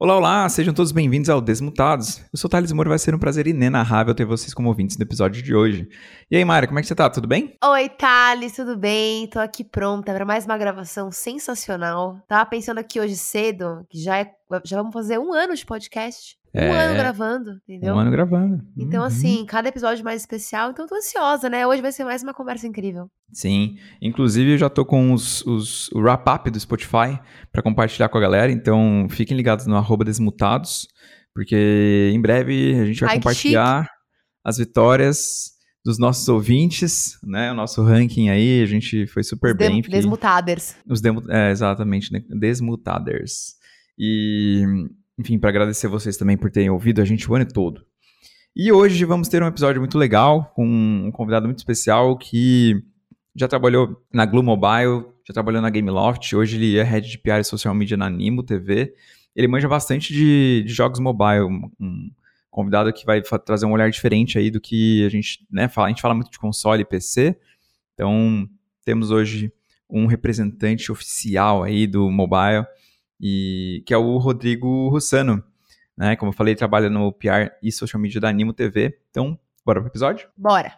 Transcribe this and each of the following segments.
Olá, olá, sejam todos bem-vindos ao Desmutados. Eu sou o Thales Moura e vai ser um prazer inenarrável ter vocês como ouvintes no episódio de hoje. E aí, Mara, como é que você tá? Tudo bem? Oi, Thales, tudo bem? Tô aqui pronta para mais uma gravação sensacional. Tava pensando aqui hoje cedo, que já, é, já vamos fazer um ano de podcast. Um É. ano gravando, entendeu? Um ano gravando. Então, Uhum. assim, cada episódio mais especial, então tô ansiosa, né? Hoje vai ser mais uma conversa incrível. Sim, inclusive eu já tô com os, os- o wrap-up do Spotify pra compartilhar com a galera, então fiquem ligados no arroba Desmutados, porque em breve a gente vai Ai, compartilhar as vitórias dos nossos ouvintes, né? O nosso ranking aí, a gente foi super dem- bem. Desmutaders. Os demo, é, exatamente, né? Desmutaders. E, enfim, para agradecer vocês também por terem ouvido a gente o ano todo. E hoje vamos ter um episódio muito legal, com um convidado muito especial que já trabalhou na Glue Mobile, já trabalhou na Gameloft, hoje ele é head de PR e social media na Nimo TV. Ele manja bastante de, de jogos mobile, um, convidado que vai trazer um olhar diferente aí do que a gente, né, fala. A gente fala muito de console e PC, então temos hoje um representante oficial aí do mobile, e que é o Rodrigo Russano. Né? Como eu falei, ele trabalha no PR e social media da Animo TV. Então, bora pro episódio? Bora.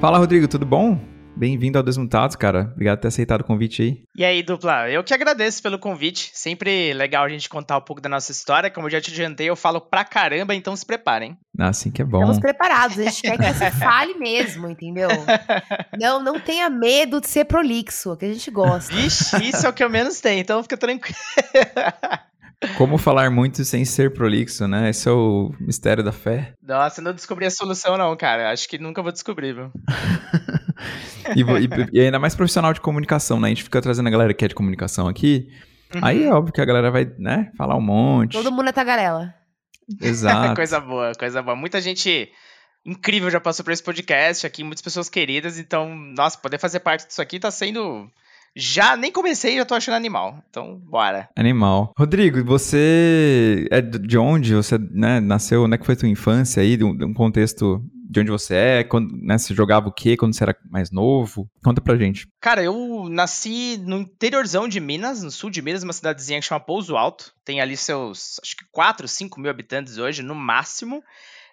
Fala, Rodrigo, tudo bom? Bem-vindo ao Desmutados, cara. Obrigado por ter aceitado o convite aí. E aí, dupla, eu que agradeço pelo convite. Sempre legal a gente contar um pouco da nossa história. Como eu já te adiantei, eu falo pra caramba, então se preparem. Ah, Assim que é bom. Estamos preparados, a gente quer que você fale mesmo, entendeu? Não, não tenha medo de ser prolixo, que a gente gosta. Vixe, isso é o que eu menos tenho, então fica tranquilo. Como falar muito sem ser prolixo, né? Esse é o mistério da fé. Nossa, eu não descobri a solução, não, cara. Acho que nunca vou descobrir, viu? E, e- e ainda mais profissional de comunicação, né? A gente fica trazendo a galera que é de comunicação aqui. Aí é óbvio que a galera vai, né, falar um monte. Todo mundo é tagarela. Exato. coisa boa, coisa boa. Muita gente incrível já passou por esse podcast aqui, muitas pessoas queridas. Então, nossa, poder fazer parte disso aqui tá sendo. Já nem comecei, já tô achando animal. Então, bora. Animal. Rodrigo, você é de de onde? Você né, nasceu? Onde é que foi tua infância aí? De um, de um contexto de onde você é? Quando, né, você jogava o quê quando você era mais novo? Conta pra gente. Cara, eu nasci no interiorzão de Minas, no sul de Minas, uma cidadezinha que chama Pouso Alto. Tem ali seus, acho que 4, 5 mil habitantes hoje, no máximo.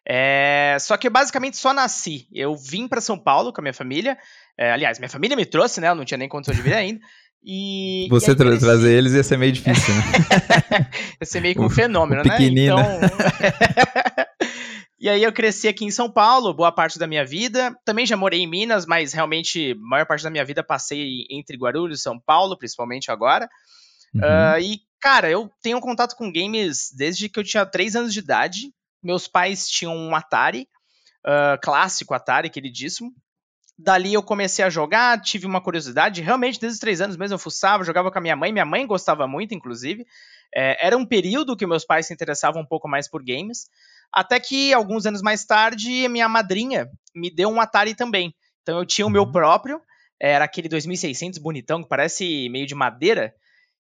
É, Só que eu basicamente só nasci. Eu vim pra São Paulo com a minha família. É, aliás, minha família me trouxe, né? Eu não tinha nem condição de vir ainda. E, Você e tra- cresci. trazer eles ia ser meio difícil, né? Ia ser meio que O- um fenômeno, o né? Então... e aí eu cresci aqui em São Paulo, boa parte da minha vida. Também já morei em Minas, mas realmente, a maior parte da minha vida passei entre Guarulhos e São Paulo, principalmente agora. Uhum. Ah, e, cara, eu tenho contato com games desde que eu tinha 3 anos de idade. Meus pais tinham um Atari, ah, clássico Atari, queridíssimo. Dali eu comecei a jogar, tive uma curiosidade, realmente desde os 3 anos mesmo eu fuçava, jogava com a minha mãe, minha mãe gostava muito, inclusive. É, era um período que meus pais se interessavam um pouco mais por games, até que alguns anos mais tarde, minha madrinha me deu um Atari também. Então eu tinha o meu Uhum. próprio, era aquele 2600 bonitão, que parece meio de madeira,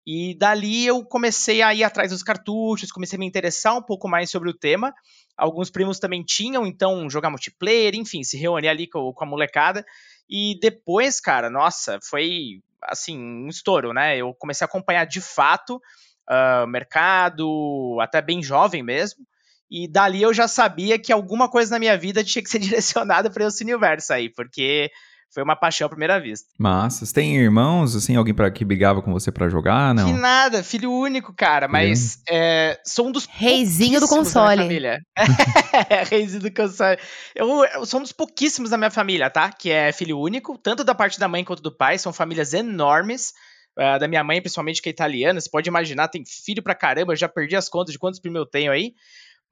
e dali eu comecei a ir atrás dos cartuchos, comecei a me interessar um pouco mais sobre o tema. Alguns primos também tinham, então jogar multiplayer, enfim, se reunir ali com, com a molecada. E depois, cara, nossa, foi assim, um estouro, né? Eu comecei a acompanhar de fato ah, o mercado, até bem jovem mesmo. E dali eu já sabia que alguma coisa na minha vida tinha que ser direcionada para esse universo aí, porque foi uma paixão à primeira vista. Massa. Você tem irmãos, assim, alguém pra, que brigava com você pra jogar? Que Não. nada, filho único, cara, mas é, sou um dos Reizinho do pouquíssimos da minha console. família. é, reizinho do console. Eu, eu sou um dos pouquíssimos da minha família, tá? Que é filho único, tanto da parte da mãe quanto do pai, são famílias enormes. ah, da minha mãe, principalmente, que é italiana, você pode imaginar, tem filho pra caramba, eu já perdi as contas de quantos primos eu tenho aí.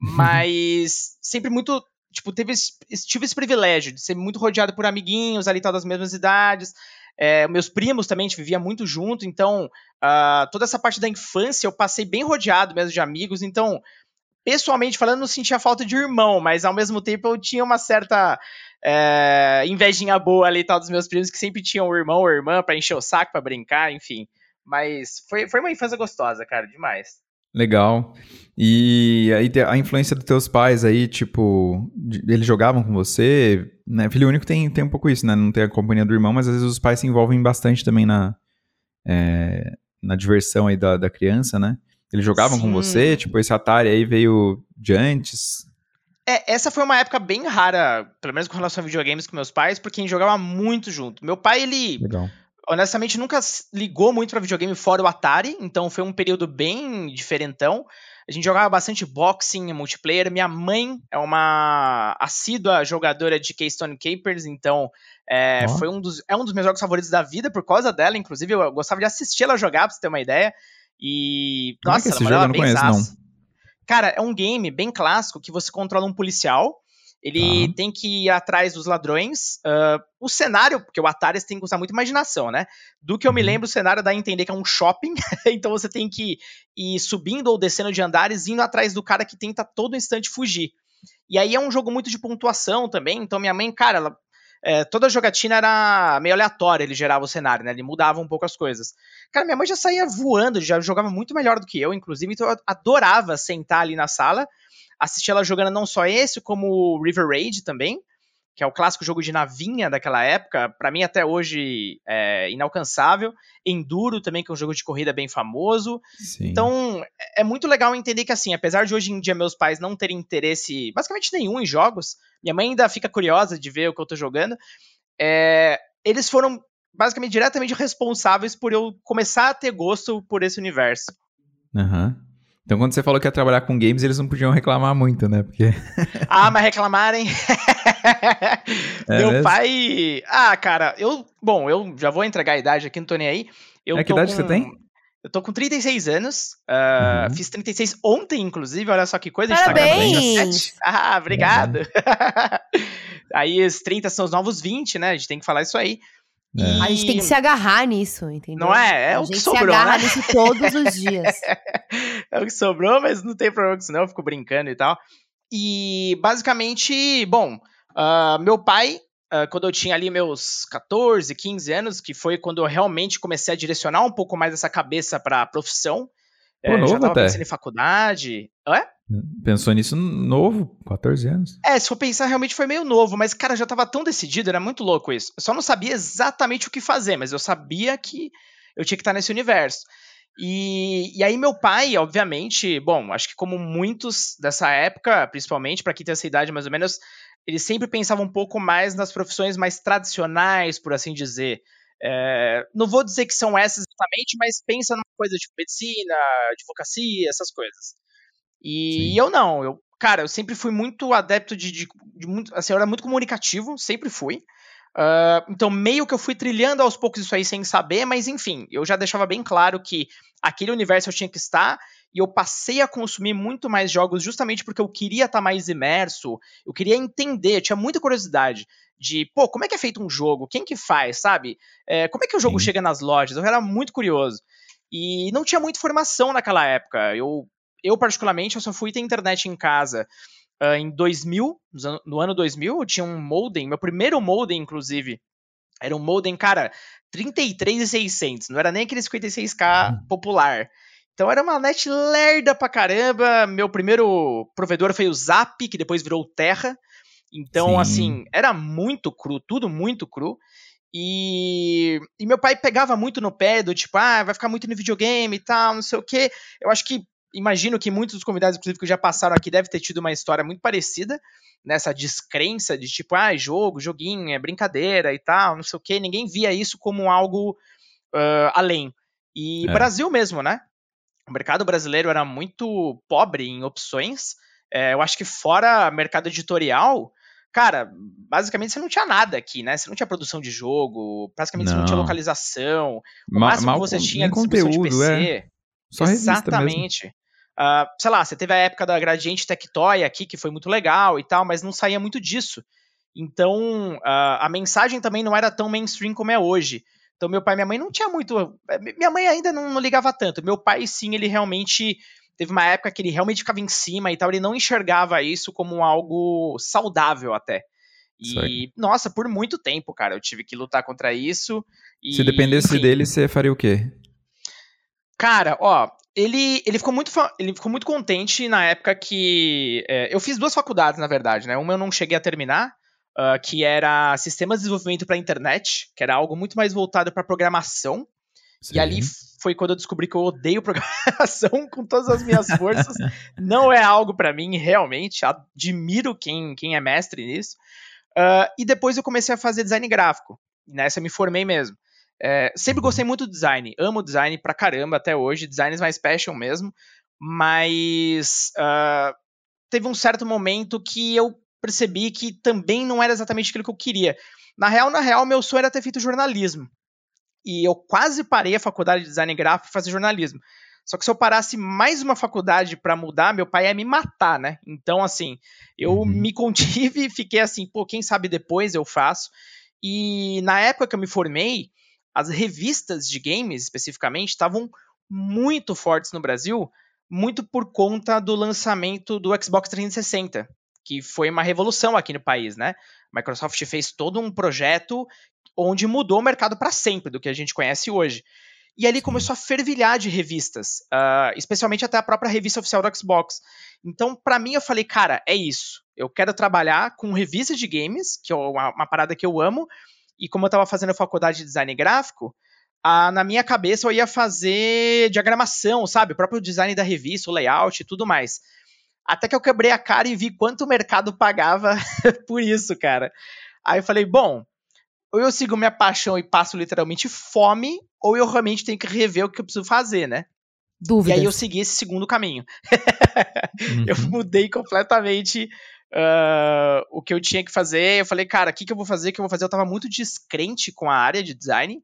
Mas sempre muito. Tipo, teve, esse- tive esse privilégio de ser muito rodeado por amiguinhos ali, tal, das mesmas idades. É, meus primos também, a gente vivia muito junto, então ah, toda essa parte da infância eu passei bem rodeado mesmo de amigos, então pessoalmente falando, não sentia falta de irmão, mas ao mesmo tempo eu tinha uma certa é, invejinha boa ali tal dos meus primos que sempre tinham um irmão ou irmã para encher o saco, para brincar, enfim. Mas foi, foi uma infância gostosa, cara, demais. Legal. E aí a influência dos teus pais aí, tipo, eles jogavam com você, né? Filho único tem, tem um pouco isso, né? Não tem a companhia do irmão, mas às vezes os pais se envolvem bastante também na, é, na diversão aí da, da criança, né? Eles jogavam Sim. com você, tipo, esse Atari aí veio de antes. É, essa foi uma época bem rara, pelo menos com relação a videogames com meus pais, porque a gente jogava muito junto. Meu pai, ele. Legal honestamente nunca ligou muito para videogame fora o Atari, então foi um período bem diferentão. A gente jogava bastante boxing, multiplayer. Minha mãe é uma assídua jogadora de Keystone Capers, então é, oh. foi um dos, é um dos meus jogos favoritos da vida por causa dela. Inclusive, eu gostava de assistir ela jogar, pra você ter uma ideia. E. Como nossa, é que esse ela jogo eu não conheço, não. Cara, é um game bem clássico que você controla um policial ele tá. tem que ir atrás dos ladrões. Uh, o cenário, porque o Atari tem que usar muita imaginação, né? Do que eu uhum. me lembro, o cenário dá a entender que é um shopping. então você tem que ir subindo ou descendo de andares, indo atrás do cara que tenta todo instante fugir. E aí é um jogo muito de pontuação também. Então minha mãe, cara, ela, é, toda jogatina era meio aleatória, ele gerava o cenário, né? Ele mudava um pouco as coisas. Cara, minha mãe já saía voando, já jogava muito melhor do que eu, inclusive, então eu adorava sentar ali na sala assisti ela jogando não só esse, como River Raid também, que é o clássico jogo de navinha daquela época, para mim até hoje é inalcançável. Enduro também, que é um jogo de corrida bem famoso. Sim. Então, é, é muito legal entender que, assim, apesar de hoje em dia meus pais não terem interesse basicamente nenhum em jogos, minha mãe ainda fica curiosa de ver o que eu tô jogando, é, eles foram basicamente diretamente responsáveis por eu começar a ter gosto por esse universo. Aham. Uhum. Então, quando você falou que ia trabalhar com games, eles não podiam reclamar muito, né? Porque... ah, mas reclamarem. é Meu mesmo? pai. Ah, cara, eu. Bom, eu já vou entregar a idade aqui, não tô nem aí. Eu é que idade com... você tem? Eu tô com 36 anos. Uh, uhum. Fiz 36 ontem, inclusive. Olha só que coisa. Parabéns! Tá ah, obrigado. Uhum. aí os 30 são os novos 20, né? A gente tem que falar isso aí. É. A gente tem que se agarrar nisso, entendeu? Não é? É o que sobrou, A gente se agarra né? nisso todos os dias. é o que sobrou, mas não tem problema com isso não, eu fico brincando e tal. E, basicamente, bom, uh, meu pai, uh, quando eu tinha ali meus 14, 15 anos, que foi quando eu realmente comecei a direcionar um pouco mais essa cabeça para a profissão, Pô, é, novo já tava até. pensando em faculdade. É? Pensou nisso novo, 14 anos. É, se for pensar, realmente foi meio novo, mas, cara, já tava tão decidido, era muito louco isso. Eu só não sabia exatamente o que fazer, mas eu sabia que eu tinha que estar nesse universo. E, e aí, meu pai, obviamente, bom, acho que como muitos dessa época, principalmente para quem tem essa idade mais ou menos, ele sempre pensava um pouco mais nas profissões mais tradicionais, por assim dizer. É, não vou dizer que são essas exatamente, mas pensa numa coisa tipo medicina, advocacia, essas coisas. E, eu não, eu, cara, eu sempre fui muito adepto de, de, de muito, assim, eu era muito comunicativo, sempre fui. Uh, então, meio que eu fui trilhando aos poucos isso aí sem saber, mas enfim, eu já deixava bem claro que aquele universo eu tinha que estar, e eu passei a consumir muito mais jogos justamente porque eu queria estar mais imerso, eu queria entender, eu tinha muita curiosidade de, pô, como é que é feito um jogo? Quem que faz, sabe? É, como é que o jogo Sim. chega nas lojas? Eu era muito curioso. E não tinha muita informação naquela época. Eu eu, particularmente, eu só fui ter internet em casa uh, em 2000, no ano 2000, eu tinha um modem, meu primeiro modem, inclusive, era um modem, cara, 33,600, não era nem aquele 56k uhum. popular. Então era uma net lerda pra caramba. Meu primeiro provedor foi o Zap, que depois virou Terra. Então, Sim. assim, era muito cru, tudo muito cru. E, e, meu pai pegava muito no pé do tipo, ah, vai ficar muito no videogame e tal, não sei o quê. Eu acho que imagino que muitos dos convidados, inclusive, que já passaram aqui, devem ter tido uma história muito parecida nessa descrença de tipo, ah, jogo, joguinho, é brincadeira e tal, não sei o quê. Ninguém via isso como algo uh, além. E é. Brasil mesmo, né? O mercado brasileiro era muito pobre em opções. É, eu acho que fora mercado editorial, cara, basicamente você não tinha nada aqui, né? Você não tinha produção de jogo, praticamente não. você não tinha localização. O Ma máximo que você tinha conteúdo, de PC. É. Só Exatamente. Uh, sei lá, você teve a época da Gradiente Tectoy aqui, que foi muito legal e tal, mas não saía muito disso. Então, uh, a mensagem também não era tão mainstream como é hoje. Então, meu pai e minha mãe não tinha muito. Eh, minha mãe ainda não, não, ligava tanto. Meu pai, sim, ele realmente teve uma época que ele realmente ficava em cima e tal, ele não enxergava isso como algo saudável até. E, nossa, por muito tempo, cara, eu tive que lutar contra isso. E, Se dependesse enfim, dele, você faria o quê? Cara, ó, ele, ele, ficou muito, ele ficou muito contente na época que. É, eu fiz duas faculdades, na verdade, né? Uma eu não cheguei a terminar, uh, que era Sistemas de Desenvolvimento para a Internet, que era algo muito mais voltado para programação. Sim. E ali foi quando eu descobri que eu odeio programação com todas as minhas forças. não é algo para mim, realmente. Admiro quem, quem é mestre nisso. Uh, e depois eu comecei a fazer design gráfico. Nessa eu me formei mesmo. É, sempre uhum. gostei muito do design. Amo design pra caramba até hoje. Design mais passion mesmo. Mas uh, teve um certo momento que eu percebi que também não era exatamente aquilo que eu queria. Na real, na real, meu sonho era ter feito jornalismo. E eu quase parei a faculdade de design gráfico para fazer jornalismo. Só que se eu parasse mais uma faculdade para mudar, meu pai ia me matar, né? Então, assim, eu uhum. me contive e fiquei assim, pô, quem sabe depois eu faço. E na época que eu me formei, as revistas de games, especificamente, estavam muito fortes no Brasil, muito por conta do lançamento do Xbox 360, que foi uma revolução aqui no país, né? A Microsoft fez todo um projeto onde mudou o mercado para sempre do que a gente conhece hoje. E ali começou a fervilhar de revistas, uh, especialmente até a própria revista oficial do Xbox. Então, para mim, eu falei, cara, é isso. Eu quero trabalhar com revistas de games, que é uma, uma parada que eu amo. E como eu estava fazendo faculdade de design gráfico, uh, na minha cabeça eu ia fazer diagramação, sabe? O próprio design da revista, o layout e tudo mais. Até que eu quebrei a cara e vi quanto o mercado pagava por isso, cara. Aí eu falei, bom, ou eu sigo minha paixão e passo literalmente fome, ou eu realmente tenho que rever o que eu preciso fazer, né? Dúvidas. E aí eu segui esse segundo caminho. uhum. Eu mudei completamente uh, o que eu tinha que fazer. Eu falei, cara, o que, que eu vou fazer? O que eu vou fazer? Eu tava muito descrente com a área de design.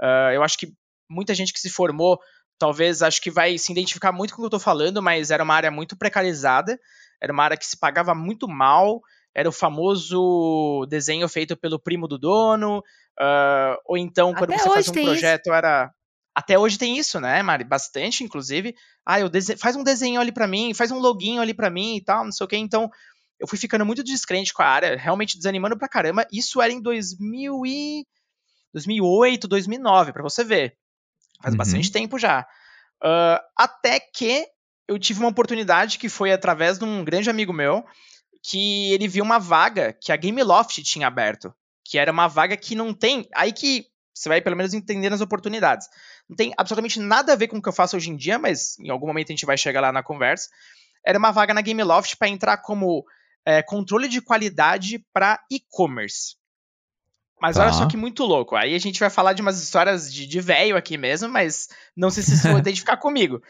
Uh, eu acho que muita gente que se formou, talvez, acho que vai se identificar muito com o que eu tô falando, mas era uma área muito precarizada. Era uma área que se pagava muito mal era o famoso desenho feito pelo primo do dono, uh, ou então quando Até você faz um projeto isso. era até hoje tem isso, né, Mari? Bastante, inclusive. Ah, eu dese... faz um desenho ali para mim, faz um login ali para mim e tal, não sei o que. Então, eu fui ficando muito descrente com a área, realmente desanimando pra caramba. Isso era em 2000 e... 2008, 2009, para você ver. Faz uhum. bastante tempo já. Uh, até que eu tive uma oportunidade que foi através de um grande amigo meu, que ele viu uma vaga que a Gameloft tinha aberto, que era uma vaga que não tem, aí que você vai pelo menos entender as oportunidades. Não tem absolutamente nada a ver com o que eu faço hoje em dia, mas em algum momento a gente vai chegar lá na conversa. Era uma vaga na Gameloft para entrar como é, controle de qualidade para e-commerce. Mas tá. olha só que muito louco. Aí a gente vai falar de umas histórias de, de velho aqui mesmo, mas não sei se vocês vão identificar comigo.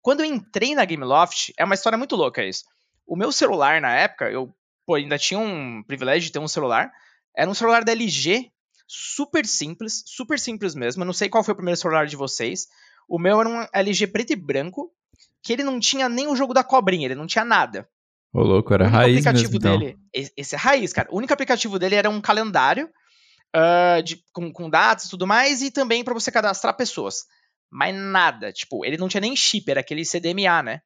Quando eu entrei na Gameloft, é uma história muito louca isso. O meu celular, na época, eu pô, ainda tinha um privilégio de ter um celular. Era um celular da LG, super simples, super simples mesmo. Eu não sei qual foi o primeiro celular de vocês. O meu era um LG preto e branco, que ele não tinha nem o jogo da cobrinha, ele não tinha nada. Ô, louco, era raiz aplicativo mesmo, então. dele, Esse é raiz, cara. O único aplicativo dele era um calendário uh, de, com, com datas e tudo mais, e também para você cadastrar pessoas. Mas nada, tipo, ele não tinha nem chip, era aquele CDMA, né?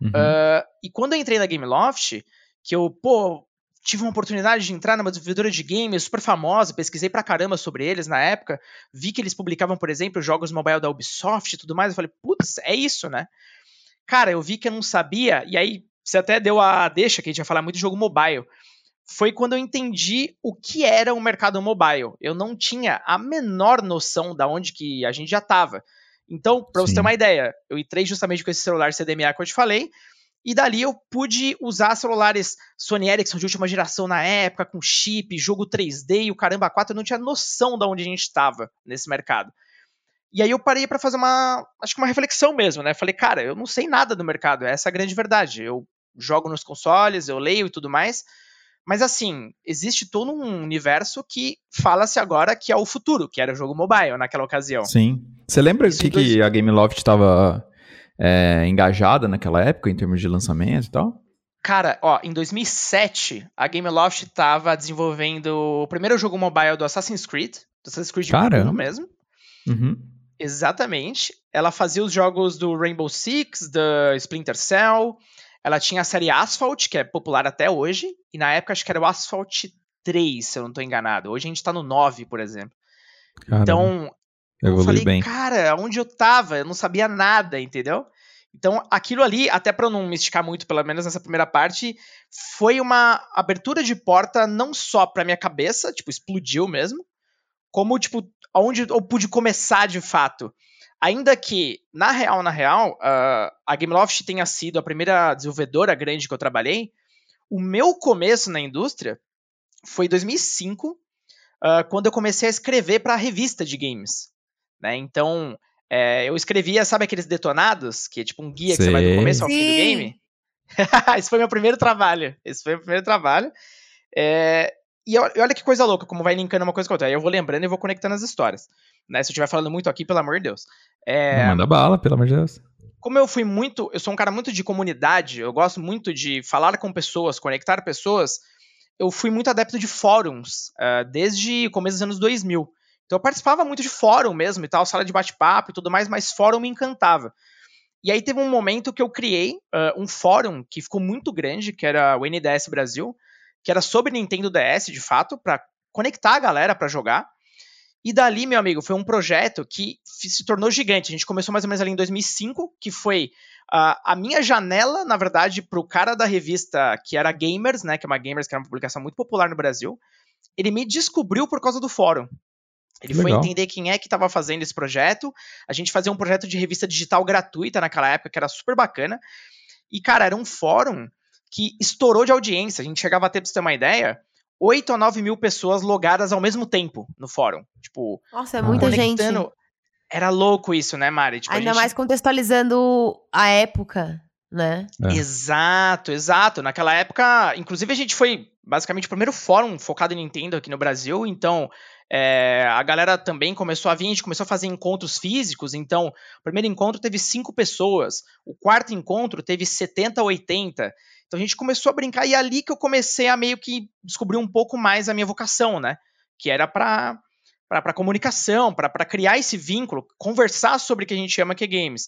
Uhum. Uh, e quando eu entrei na Gameloft, que eu, pô, tive uma oportunidade de entrar numa desenvolvedora de games super famosa, pesquisei pra caramba sobre eles na época, vi que eles publicavam, por exemplo, jogos mobile da Ubisoft e tudo mais, eu falei, putz, é isso, né? Cara, eu vi que eu não sabia, e aí você até deu a deixa que a gente ia falar muito de jogo mobile. Foi quando eu entendi o que era o mercado mobile. Eu não tinha a menor noção da onde que a gente já estava. Então, para você ter uma ideia, eu entrei justamente com esse celular CDMA que eu te falei, e dali eu pude usar celulares Sony Ericsson de última geração na época, com chip, jogo 3D e o caramba 4, eu não tinha noção de onde a gente estava nesse mercado. E aí eu parei para fazer uma, acho que uma reflexão mesmo, né? Falei, cara, eu não sei nada do mercado, essa é a grande verdade. Eu jogo nos consoles, eu leio e tudo mais, mas assim, existe todo um universo que fala-se agora que é o futuro, que era o jogo mobile naquela ocasião. Sim. Você lembra que, dois... que a Gameloft estava é, engajada naquela época em termos de lançamento e tal? Cara, ó, em 2007, a Gameloft estava desenvolvendo o primeiro jogo mobile do Assassin's Creed, do Assassin's Creed Caramba. 1 mesmo. Uhum. Exatamente. ela fazia os jogos do Rainbow Six, da Splinter Cell, ela tinha a série Asphalt, que é popular até hoje, e na época acho que era o Asphalt 3, se eu não estou enganado. Hoje a gente está no 9, por exemplo. Caramba. Então, eu falei, bem. cara, onde eu tava? Eu não sabia nada, entendeu? Então, aquilo ali, até para não me esticar muito, pelo menos nessa primeira parte, foi uma abertura de porta não só para minha cabeça, tipo, explodiu mesmo, como, tipo, onde eu pude começar de fato. Ainda que, na real, na real, uh, a Gameloft tenha sido a primeira desenvolvedora grande que eu trabalhei, o meu começo na indústria foi em 2005, uh, quando eu comecei a escrever para a revista de games. Né? Então, é, eu escrevia, sabe aqueles detonados? Que é tipo um guia Sim. que você vai do começo ao Sim. fim do game? Esse foi meu primeiro trabalho. Esse foi meu primeiro trabalho. É, e olha que coisa louca, como vai linkando uma coisa com outra. Aí eu vou lembrando e vou conectando as histórias. Né? Se eu estiver falando muito aqui, pelo amor de Deus. É, manda bala, pelo amor de Deus. Como eu fui muito. Eu sou um cara muito de comunidade, eu gosto muito de falar com pessoas, conectar pessoas. Eu fui muito adepto de fóruns uh, desde o começo dos anos 2000. Então eu participava muito de fórum mesmo e tal, sala de bate-papo e tudo mais, mas fórum me encantava. E aí teve um momento que eu criei uh, um fórum que ficou muito grande, que era o NDS Brasil, que era sobre Nintendo DS, de fato, para conectar a galera para jogar. E dali, meu amigo, foi um projeto que se tornou gigante. A gente começou mais ou menos ali em 2005, que foi uh, a minha janela, na verdade, para o cara da revista que era Gamers, né, que é uma Gamers, que era uma publicação muito popular no Brasil. Ele me descobriu por causa do fórum. Ele foi entender quem é que estava fazendo esse projeto. A gente fazia um projeto de revista digital gratuita naquela época, que era super bacana. E, cara, era um fórum que estourou de audiência. A gente chegava a ter, pra você ter uma ideia, 8 a 9 mil pessoas logadas ao mesmo tempo no fórum. Tipo, Nossa, é muita gente. Era louco isso, né, Mari? Tipo, Ainda gente... mais contextualizando a época, né? É. Exato, exato. Naquela época, inclusive a gente foi basicamente o primeiro fórum focado em Nintendo aqui no Brasil, então é, a galera também começou a vir, a gente começou a fazer encontros físicos. Então, o primeiro encontro teve cinco pessoas, o quarto encontro teve 70, 80. Então a gente começou a brincar e é ali que eu comecei a meio que descobrir um pouco mais a minha vocação, né? Que era para para comunicação, para criar esse vínculo, conversar sobre o que a gente chama que é games.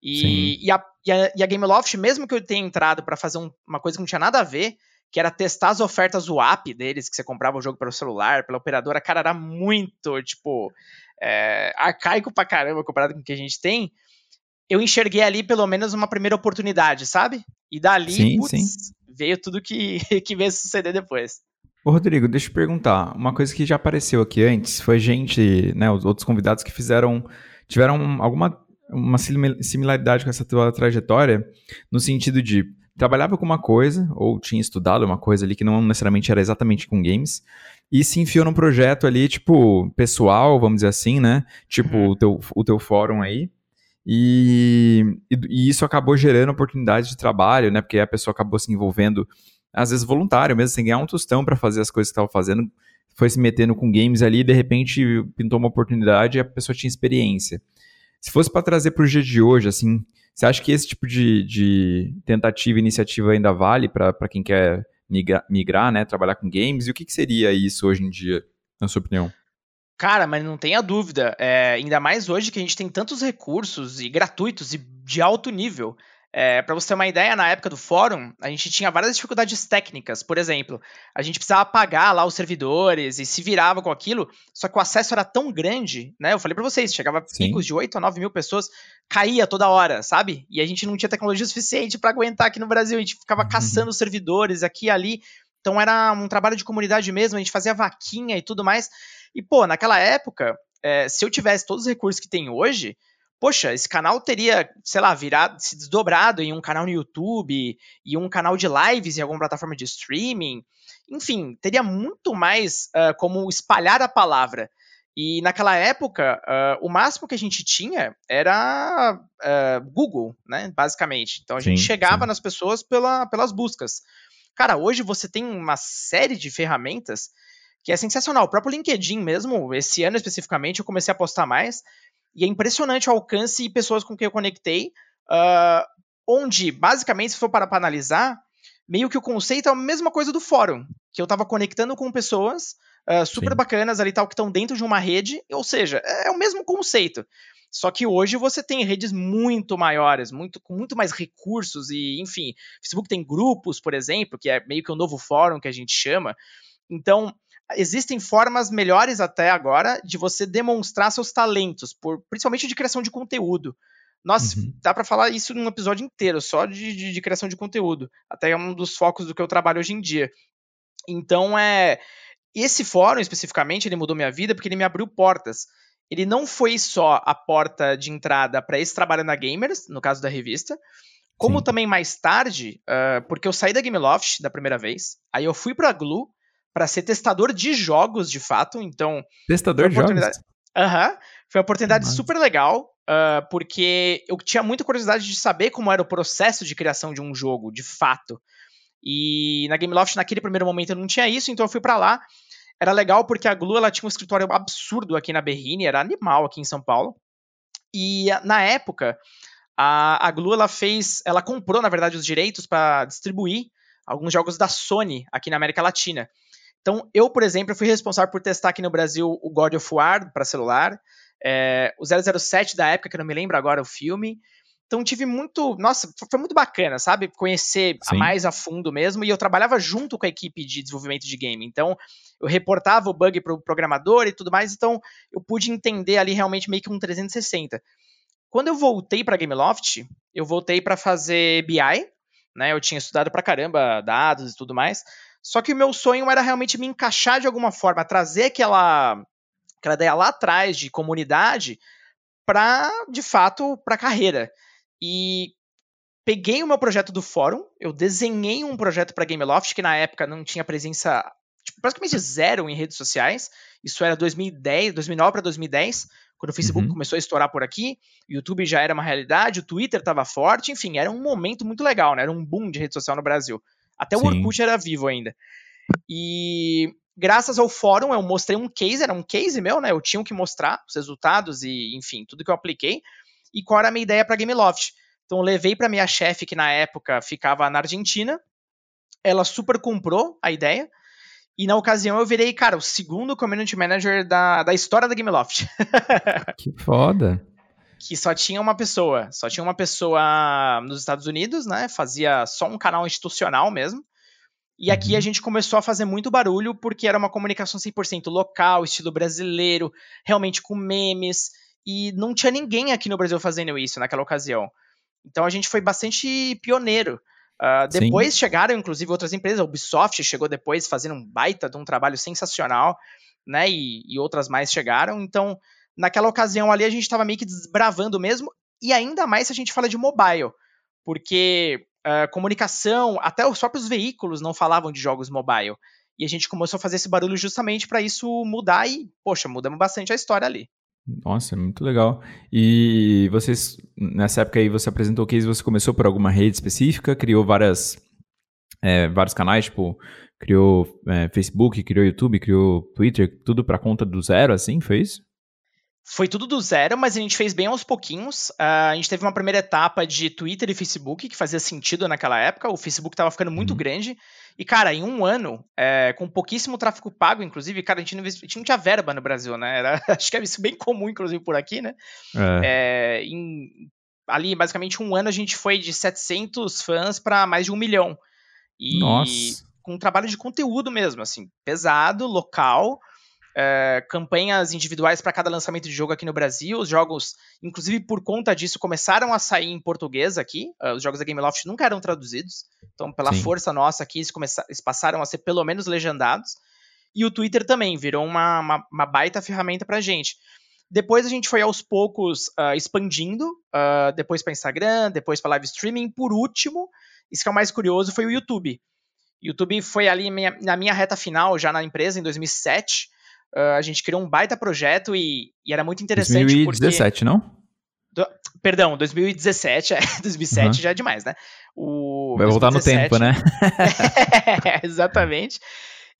E, e, a, e, a, e a Gameloft, mesmo que eu tenha entrado para fazer um, uma coisa que não tinha nada a ver, que era testar as ofertas do app deles, que você comprava o jogo pelo celular, pela operadora, cara, era muito, tipo, é, arcaico pra caramba comparado com o que a gente tem. Eu enxerguei ali pelo menos uma primeira oportunidade, sabe? E dali, sim, putz, sim. veio tudo que, que veio suceder depois. Ô, Rodrigo, deixa eu perguntar. Uma coisa que já apareceu aqui antes foi gente, né, os outros convidados que fizeram, tiveram alguma uma similaridade com essa tua trajetória, no sentido de trabalhava com uma coisa, ou tinha estudado uma coisa ali que não necessariamente era exatamente com games, e se enfiou num projeto ali, tipo, pessoal, vamos dizer assim, né? Tipo, uhum. o, teu, o teu fórum aí. E, e, e, isso acabou gerando oportunidades de trabalho, né? Porque a pessoa acabou se envolvendo, às vezes voluntário mesmo, sem ganhar um tostão para fazer as coisas que estava fazendo, foi se metendo com games ali, de repente pintou uma oportunidade e a pessoa tinha experiência. Se fosse para trazer para o dia de hoje, assim, você acha que esse tipo de, de tentativa e iniciativa ainda vale para quem quer migrar, migrar, né, trabalhar com games? E o que, que seria isso hoje em dia, na sua opinião? Cara, mas não tenha dúvida. É, ainda mais hoje que a gente tem tantos recursos e gratuitos e de alto nível. É, para você ter uma ideia, na época do fórum, a gente tinha várias dificuldades técnicas. Por exemplo, a gente precisava pagar lá os servidores e se virava com aquilo, só que o acesso era tão grande, né? Eu falei para vocês, chegava picos de 8 a 9 mil pessoas, caía toda hora, sabe? E a gente não tinha tecnologia suficiente para aguentar aqui no Brasil, a gente ficava uhum. caçando servidores aqui e ali. Então era um trabalho de comunidade mesmo, a gente fazia vaquinha e tudo mais. E, pô, naquela época, é, se eu tivesse todos os recursos que tem hoje, poxa, esse canal teria, sei lá, virado, se desdobrado em um canal no YouTube e um canal de lives em alguma plataforma de streaming. Enfim, teria muito mais uh, como espalhar a palavra. E naquela época, uh, o máximo que a gente tinha era uh, Google, né? Basicamente. Então a sim, gente chegava sim. nas pessoas pela, pelas buscas. Cara, hoje você tem uma série de ferramentas que é sensacional. O próprio LinkedIn mesmo, esse ano especificamente, eu comecei a postar mais. E é impressionante o alcance e pessoas com quem eu conectei, uh, onde, basicamente, se for para, analisar, meio que o conceito é a mesma coisa do fórum, que eu estava conectando com pessoas uh, super Sim. bacanas ali tal, que estão dentro de uma rede, ou seja, é, é o mesmo conceito. Só que hoje você tem redes muito maiores, muito, com muito mais recursos e, enfim, Facebook tem grupos, por exemplo, que é meio que o um novo fórum que a gente chama. Então, existem formas melhores até agora de você demonstrar seus talentos, por, principalmente de criação de conteúdo. Nossa, uhum. dá para falar isso num episódio inteiro, só de, de, de, criação de conteúdo. Até é um dos focos do que eu trabalho hoje em dia. Então, é. Esse fórum, especificamente, ele mudou minha vida porque ele me abriu portas. Ele não foi só a porta de entrada para esse trabalho na Gamers, no caso da revista, como Sim. também mais tarde, uh, porque eu saí da Gameloft da primeira vez, aí eu fui pra Glue para ser testador de jogos, de fato. Então. Testador de jogos? Aham. Uhum, foi uma oportunidade Nossa. super legal, uh, porque eu tinha muita curiosidade de saber como era o processo de criação de um jogo, de fato. E na Gameloft, naquele primeiro momento, eu não tinha isso, então eu fui para lá. Era legal porque a Glu ela tinha um escritório absurdo aqui na Berrine, era animal aqui em São Paulo. E na época, a, a Glu ela fez, ela comprou na verdade os direitos para distribuir alguns jogos da Sony aqui na América Latina. Então, eu, por exemplo, fui responsável por testar aqui no Brasil o God of War para celular, é, o 007 da época, que eu não me lembro agora o filme. Então tive muito, nossa, foi muito bacana, sabe? Conhecer Sim. mais a fundo mesmo. E eu trabalhava junto com a equipe de desenvolvimento de game. Então eu reportava o bug para o programador e tudo mais. Então eu pude entender ali realmente meio que um 360. Quando eu voltei para Gameloft, eu voltei para fazer BI, né? Eu tinha estudado para caramba dados e tudo mais. Só que o meu sonho era realmente me encaixar de alguma forma, trazer aquela, aquela ideia lá atrás de comunidade para, de fato, para a carreira. E peguei o meu projeto do fórum, eu desenhei um projeto para Gameloft que na época não tinha presença tipo, praticamente zero em redes sociais. Isso era 2010, 2009 para 2010, quando o Facebook uhum. começou a estourar por aqui, o YouTube já era uma realidade, o Twitter estava forte, enfim, era um momento muito legal, né? Era um boom de rede social no Brasil. Até Sim. o Orkut era vivo ainda. E graças ao fórum eu mostrei um case, era um case meu, né? Eu tinha que mostrar os resultados e, enfim, tudo que eu apliquei. E qual era a minha ideia para Gameloft? Então eu levei para minha chefe que na época ficava na Argentina. Ela super comprou a ideia. E na ocasião eu virei, cara, o segundo community manager da, da história da Gameloft. que foda que só tinha uma pessoa, só tinha uma pessoa nos Estados Unidos, né? Fazia só um canal institucional mesmo. E aqui a uhum. gente começou a fazer muito barulho porque era uma comunicação 100% local, estilo brasileiro, realmente com memes, e não tinha ninguém aqui no Brasil fazendo isso naquela ocasião. Então a gente foi bastante pioneiro. Uh, depois Sim. chegaram, inclusive, outras empresas, a Ubisoft chegou depois fazendo um baita de um trabalho sensacional, né? E, e outras mais chegaram. Então, naquela ocasião ali a gente estava meio que desbravando mesmo, e ainda mais se a gente fala de mobile, porque uh, comunicação, até os próprios veículos não falavam de jogos mobile. E a gente começou a fazer esse barulho justamente para isso mudar e, poxa, mudamos bastante a história ali. Nossa, muito legal. E vocês, nessa época aí, você apresentou o case, você começou por alguma rede específica, criou várias, é, vários canais, tipo, criou é, Facebook, criou YouTube, criou Twitter, tudo para conta do zero, assim, foi isso? Foi tudo do zero, mas a gente fez bem aos pouquinhos. Uh, a gente teve uma primeira etapa de Twitter e Facebook, que fazia sentido naquela época. O Facebook estava ficando muito uhum. grande. E, cara, em um ano, é, com pouquíssimo tráfego pago, inclusive, cara, a gente não, a gente não tinha verba no Brasil, né? Era, acho que é isso bem comum, inclusive, por aqui, né? É. É, em, ali, basicamente, um ano a gente foi de 700 fãs para mais de um milhão. E Nossa. com um trabalho de conteúdo mesmo, assim, pesado, local é, campanhas individuais para cada lançamento de jogo aqui no Brasil. Os jogos, inclusive por conta disso, começaram a sair em português aqui. Uh, os jogos da Gameloft nunca eram traduzidos. Então, pela Sim. força nossa aqui, eles, eles, passaram a ser pelo menos legendados. E o Twitter também virou uma, uma, uma baita ferramenta para a gente. Depois a gente foi aos poucos uh, expandindo, uh, depois para Instagram, depois para live streaming. Por último, isso que é o mais curioso, foi o YouTube. YouTube foi ali minha, na minha reta final, já na empresa, em 2007. Uh, a gente criou um baita projeto e, e era muito interessante 2017, porque... não? Do, perdão, 2017, é, 2007 uhum. já é demais, né? O, Vai 2017, voltar no tempo, né? é, exatamente.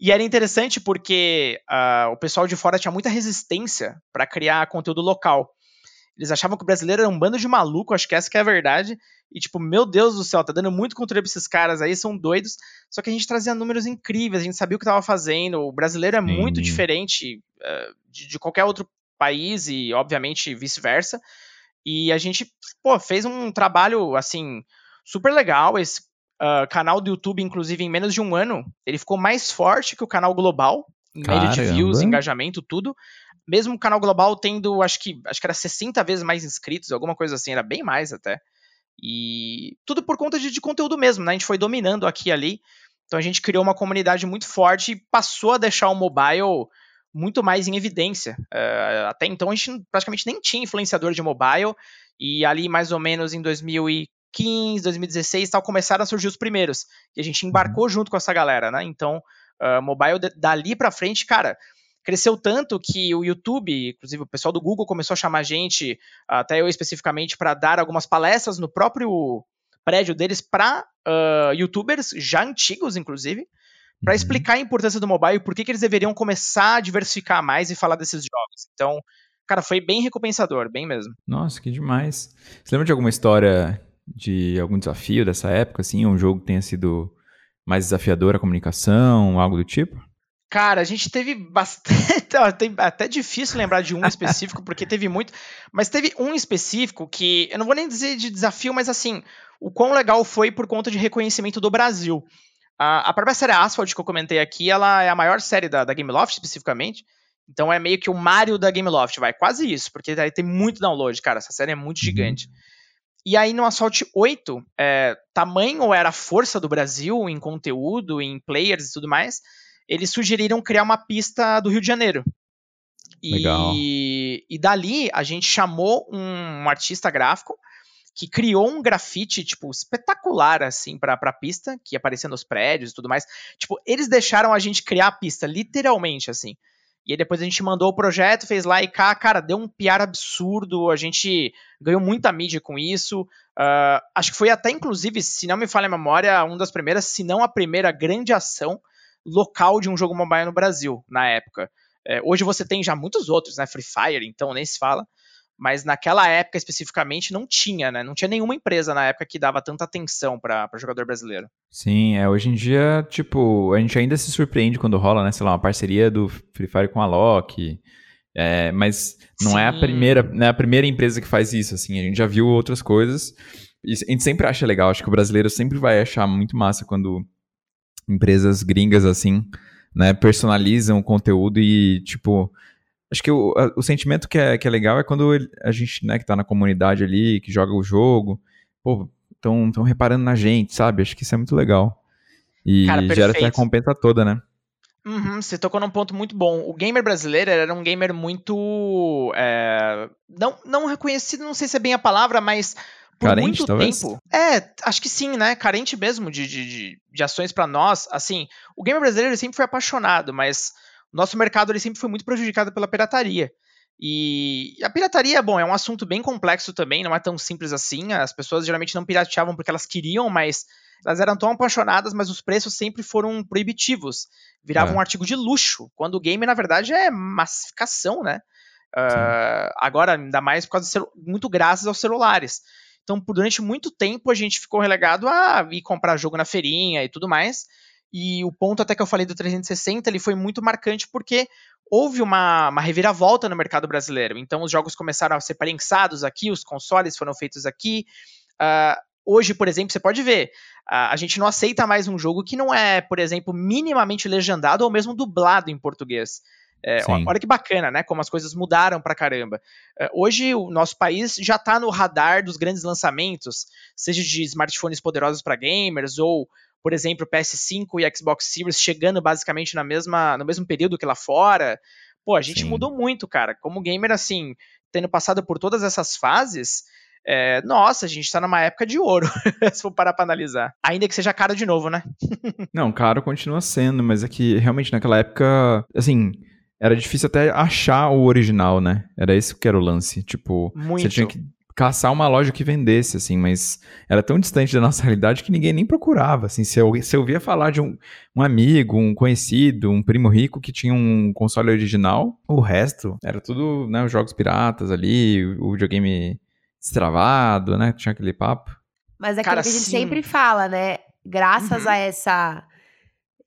E era interessante porque uh, o pessoal de fora tinha muita resistência para criar conteúdo local. Eles achavam que o brasileiro era um bando de maluco, acho que essa que é a verdade. E tipo, meu Deus do céu, tá dando muito conteúdo pra esses caras aí, são doidos. Só que a gente trazia números incríveis, a gente sabia o que tava fazendo. O brasileiro é Sim. muito diferente uh, de, de, qualquer outro país e, obviamente, vice-versa. E a gente, pô, fez um trabalho, assim, super legal. Esse uh, canal do YouTube, inclusive, em menos de um ano, ele ficou mais forte que o canal global, em média de views, engajamento, tudo. Mesmo o canal global tendo, acho que, acho que era 60 vezes mais inscritos, alguma coisa assim, era bem mais até. E tudo por conta de, de conteúdo mesmo, né? A gente foi dominando aqui e ali. Então a gente criou uma comunidade muito forte e passou a deixar o mobile muito mais em evidência. Uh, até então a gente praticamente nem tinha influenciador de mobile, e ali mais ou menos em 2015, 2016 tal, começaram a surgir os primeiros. E a gente embarcou uhum. junto com essa galera, né? Então, uh, mobile dali pra frente, cara, cresceu tanto que o YouTube, inclusive o pessoal do Google começou a chamar a gente, até eu especificamente, para dar algumas palestras no próprio prédio deles para uh, youtubers já antigos, inclusive, para uhum. explicar a importância do mobile e por que, que eles deveriam começar a diversificar mais e falar desses jogos. Então, cara, foi bem recompensador, bem mesmo. Nossa, que demais. Você lembra de alguma história de algum desafio dessa época, assim? Um jogo que tenha sido mais desafiador a comunicação, algo do tipo? Cara, a gente teve bastante. Tem até difícil lembrar de um específico, porque teve muito. Mas teve um específico que. Eu não vou nem dizer de desafio, mas assim. O quão legal foi por conta de reconhecimento do Brasil. A, a própria série Asphalt que eu comentei aqui, ela é a maior série da, da Gameloft, especificamente. Então é meio que o Mario da Gameloft, vai. Quase isso, porque aí tem muito download, cara. Essa série é muito uhum. gigante. E aí no Assault 8, é, tamanho era a força do Brasil em conteúdo, em players e tudo mais, eles sugeriram criar uma pista do Rio de Janeiro. E, e dali a gente chamou um, um artista gráfico que criou um grafite, tipo, espetacular, assim, pra, pra pista, que aparecia nos prédios e tudo mais. Tipo, eles deixaram a gente criar a pista, literalmente, assim. E aí depois a gente mandou o projeto, fez lá e cá, cara, deu um piar absurdo, a gente ganhou muita mídia com isso. Uh, acho que foi até, inclusive, se não me falha a memória, uma das primeiras, se não a primeira grande ação local de um jogo mobile no Brasil, na época. É, hoje você tem já muitos outros, né? Free Fire, então nem se fala mas naquela época especificamente não tinha, né? Não tinha nenhuma empresa na época que dava tanta atenção para jogador brasileiro. Sim, é, hoje em dia, tipo, a gente ainda se surpreende quando rola, né, sei lá, uma parceria do Free Fire com a Loki, é, mas não Sim. é a primeira, não é a primeira empresa que faz isso, assim, a gente já viu outras coisas, e a gente sempre acha legal, acho que o brasileiro sempre vai achar muito massa quando empresas gringas, assim, né, personalizam o conteúdo e, tipo, Acho que o, o sentimento que é, que é legal é quando a gente, né, que tá na comunidade ali, que joga o jogo, pô, estão tão reparando na gente, sabe? Acho que isso é muito legal. E Cara, gera essa recompensa toda, né? Uhum, você tocou num ponto muito bom. O gamer brasileiro era um gamer muito. É, não, não reconhecido, não sei se é bem a palavra, mas por Carente, muito talvez? tempo. É, acho que sim, né? Carente mesmo de, de, de, ações para nós. Assim, o gamer brasileiro sempre foi apaixonado, mas nosso mercado ele sempre foi muito prejudicado pela pirataria. E a pirataria, bom, é um assunto bem complexo também, não é tão simples assim. As pessoas geralmente não pirateavam porque elas queriam, mas elas eram tão apaixonadas, mas os preços sempre foram proibitivos. Virava é. um artigo de luxo, quando o game, na verdade, é massificação, né? Uh, agora, ainda mais por causa muito graças aos celulares. Então, por durante muito tempo, a gente ficou relegado a ir comprar jogo na feirinha e tudo mais. E o ponto até que eu falei do 360, ele foi muito marcante porque houve uma, uma reviravolta no mercado brasileiro. Então os jogos começaram a ser prensados aqui, os consoles foram feitos aqui. Uh, hoje, por exemplo, você pode ver, a gente não aceita mais um jogo que não é, por exemplo, minimamente legendado ou mesmo dublado em português. É, olha que bacana, né? Como as coisas mudaram pra caramba. É, hoje o nosso país já está no radar dos grandes lançamentos, seja de smartphones poderosos para gamers ou por exemplo, o PS5 e Xbox Series chegando basicamente na mesma, no mesmo período que lá fora. Pô, a gente Sim. mudou muito, cara. Como gamer, assim, tendo passado por todas essas fases, é, nossa, a gente tá numa época de ouro, se for parar pra analisar. Ainda que seja caro de novo, né? Não, caro continua sendo, mas é que realmente naquela época, assim, era difícil até achar o original, né? Era esse que era o lance. Tipo, Muito. você tinha que caçar uma loja que vendesse, assim, mas era tão distante da nossa realidade que ninguém nem procurava, assim, se eu, se eu via falar de um, um amigo, um conhecido, um primo rico que tinha um console original, o resto era tudo, né, os jogos piratas ali, o videogame destravado, né, tinha aquele papo. Mas é aquilo Cara, que a gente sim. sempre fala, né, graças uhum. a essa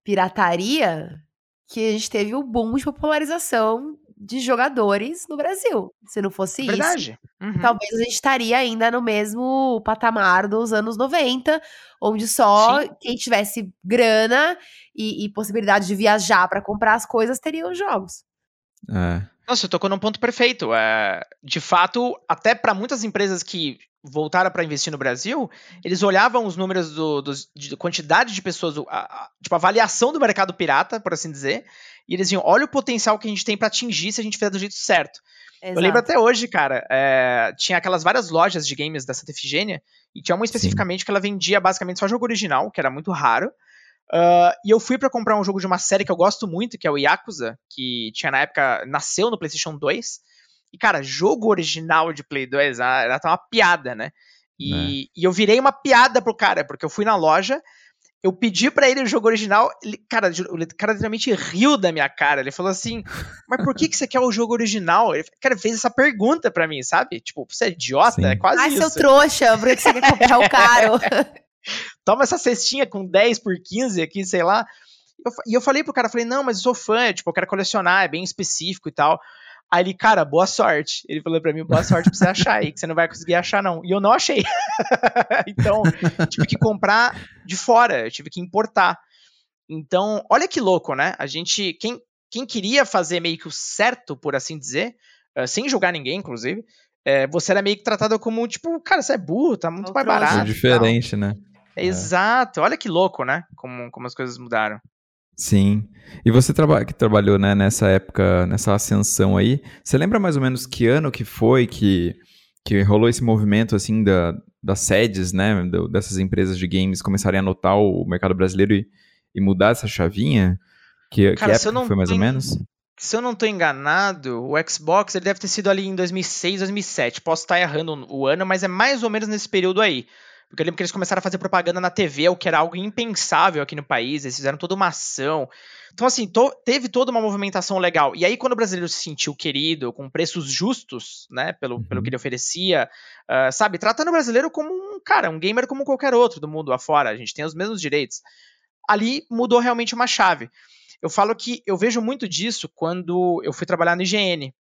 pirataria que a gente teve o boom de popularização de jogadores no Brasil. Se não fosse Verdade. isso, Uhum. talvez a gente estaria ainda no mesmo patamar dos anos 90, onde só Sim. quem tivesse grana e, e possibilidade de viajar para comprar as coisas teria os jogos. É. Nossa, você tocou num ponto perfeito. É, de fato, até para muitas empresas que voltaram para investir no Brasil, eles olhavam os números do, dos- de quantidade de pessoas, a, a- tipo, a avaliação do mercado pirata, por assim dizer, e eles diziam, olha o potencial que a gente tem para atingir se a gente fizer do jeito certo. Eu lembro até hoje, cara, é, tinha aquelas várias lojas de games da Santa Efigênia, e tinha uma especificamente que ela vendia basicamente só jogo original, que era muito raro. Ah, e eu fui pra comprar um jogo de uma série que eu gosto muito, que é o Yakuza, que tinha na época, nasceu no PlayStation 2. E, cara, jogo original de Play 2, ah, ela tá uma piada, né? E, e eu virei uma piada pro cara, porque eu fui na loja, eu pedi pra ele o jogo original, ele, cara, o cara literalmente riu da minha cara. Ele falou assim: Mas por que, que você quer o jogo original? Ele, cara, fez essa pergunta pra mim, sabe? Tipo, você é idiota? Sim. É quase Ai, isso. seu trouxa, por que você quer comprar o caro? toma essa cestinha com 10 por 15 aqui, sei lá. Eu e eu falei pro cara, falei, não, mas eu sou fã, tipo, eu quero colecionar, é bem específico e tal. Aí ele, cara, boa sorte. Ele falou pra mim, boa sorte pra você achar aí, que você não vai conseguir achar, não. E eu não achei. então, tive que comprar de fora, eu tive que importar. Então, olha que louco, né? A gente, quem, quem queria fazer meio que o certo, por assim dizer, eh, sem julgar ninguém, inclusive, eh, você era meio que tratado como, tipo, cara, você é burro, tá muito mais barato. Tal. diferente, né? É, Exato, olha que louco, né? Como, como as coisas mudaram. Sim. E você traba que trabalhou né, nessa época, nessa ascensão aí, você lembra mais ou menos que ano que foi que, que rolou esse movimento assim da, das sedes, né, dessas empresas de games começarem a notar o mercado brasileiro e, e mudar essa chavinha? Que, Cara, que época não foi mais ou tenho- menos? Se eu não tô enganado, o Xbox ele deve ter sido ali em 2006, 2007. Posso estar errando o ano, mas é mais ou menos nesse período aí. Porque eu lembro que eles começaram a fazer propaganda na TV, o que era algo impensável aqui no país. Eles fizeram toda uma ação. Então, assim, to- teve toda uma movimentação legal. E aí, quando o brasileiro se sentiu querido, com preços justos, né, pelo, pelo Uhum. que ele oferecia, ah, sabe, tratando o brasileiro como um cara, um gamer como qualquer outro do mundo afora. A gente tem os mesmos direitos. Ali mudou realmente uma chave. Eu falo que eu vejo muito disso quando eu fui trabalhar no IGN.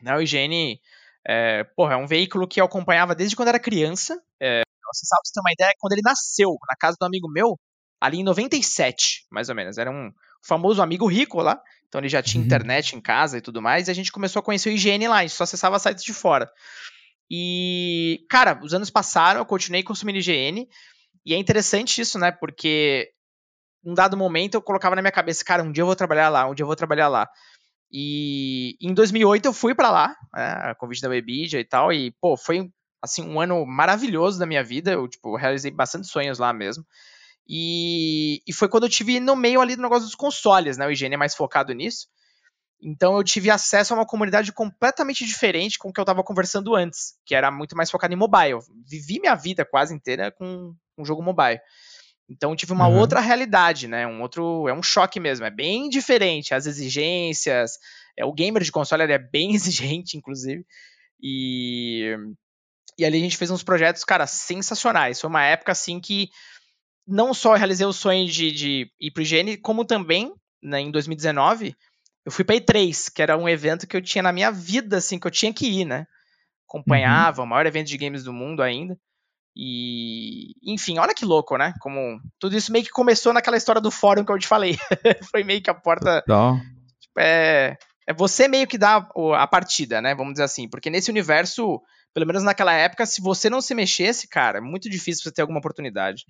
Né, o IGN, é, porra, é um veículo que eu acompanhava desde quando era criança. É, você sabe, você ter uma ideia, quando ele nasceu, na casa do amigo meu, ali em 97, mais ou menos. Era um famoso amigo rico lá, então ele já tinha Uhum. internet em casa e tudo mais, e a gente começou a conhecer o IGN lá, a gente só acessava sites de fora. E, cara, os anos passaram, eu continuei consumindo IGN, e é interessante isso, né, porque num dado momento eu colocava na minha cabeça, cara, um dia eu vou trabalhar lá, um dia eu vou trabalhar lá. E em 2008 eu fui pra lá, né, a convite da Webidia e tal, e pô, foi assim um ano maravilhoso da minha vida, eu tipo realizei bastante sonhos lá mesmo. E, e foi quando eu tive no meio ali do negócio dos consoles, né? O IGN é mais focado nisso. Então eu tive acesso a uma comunidade completamente diferente com o que eu estava conversando antes, que era muito mais focado em mobile. Eu vivi minha vida quase inteira com um jogo mobile. Então eu tive uma Uhum. outra realidade, né? Um outro, é um choque mesmo, é bem diferente as exigências. É o gamer de console ele é bem exigente, inclusive. E e ali a gente fez uns projetos, cara, sensacionais. Foi uma época assim que não só eu realizei o sonho de, de ir pro IGN, como também, né, em 2019, eu fui pra E3, que era um evento que eu tinha na minha vida, assim, que eu tinha que ir, né? Acompanhava, o maior evento de games do mundo ainda. E, enfim, olha que louco, né? Como tudo isso meio que começou naquela história do fórum que eu te falei. Foi meio que a porta. Tal. É, é você meio que dá a partida, né? Vamos dizer assim. Porque nesse universo, pelo menos naquela época, se você não se mexesse, cara, é muito difícil você ter alguma oportunidade.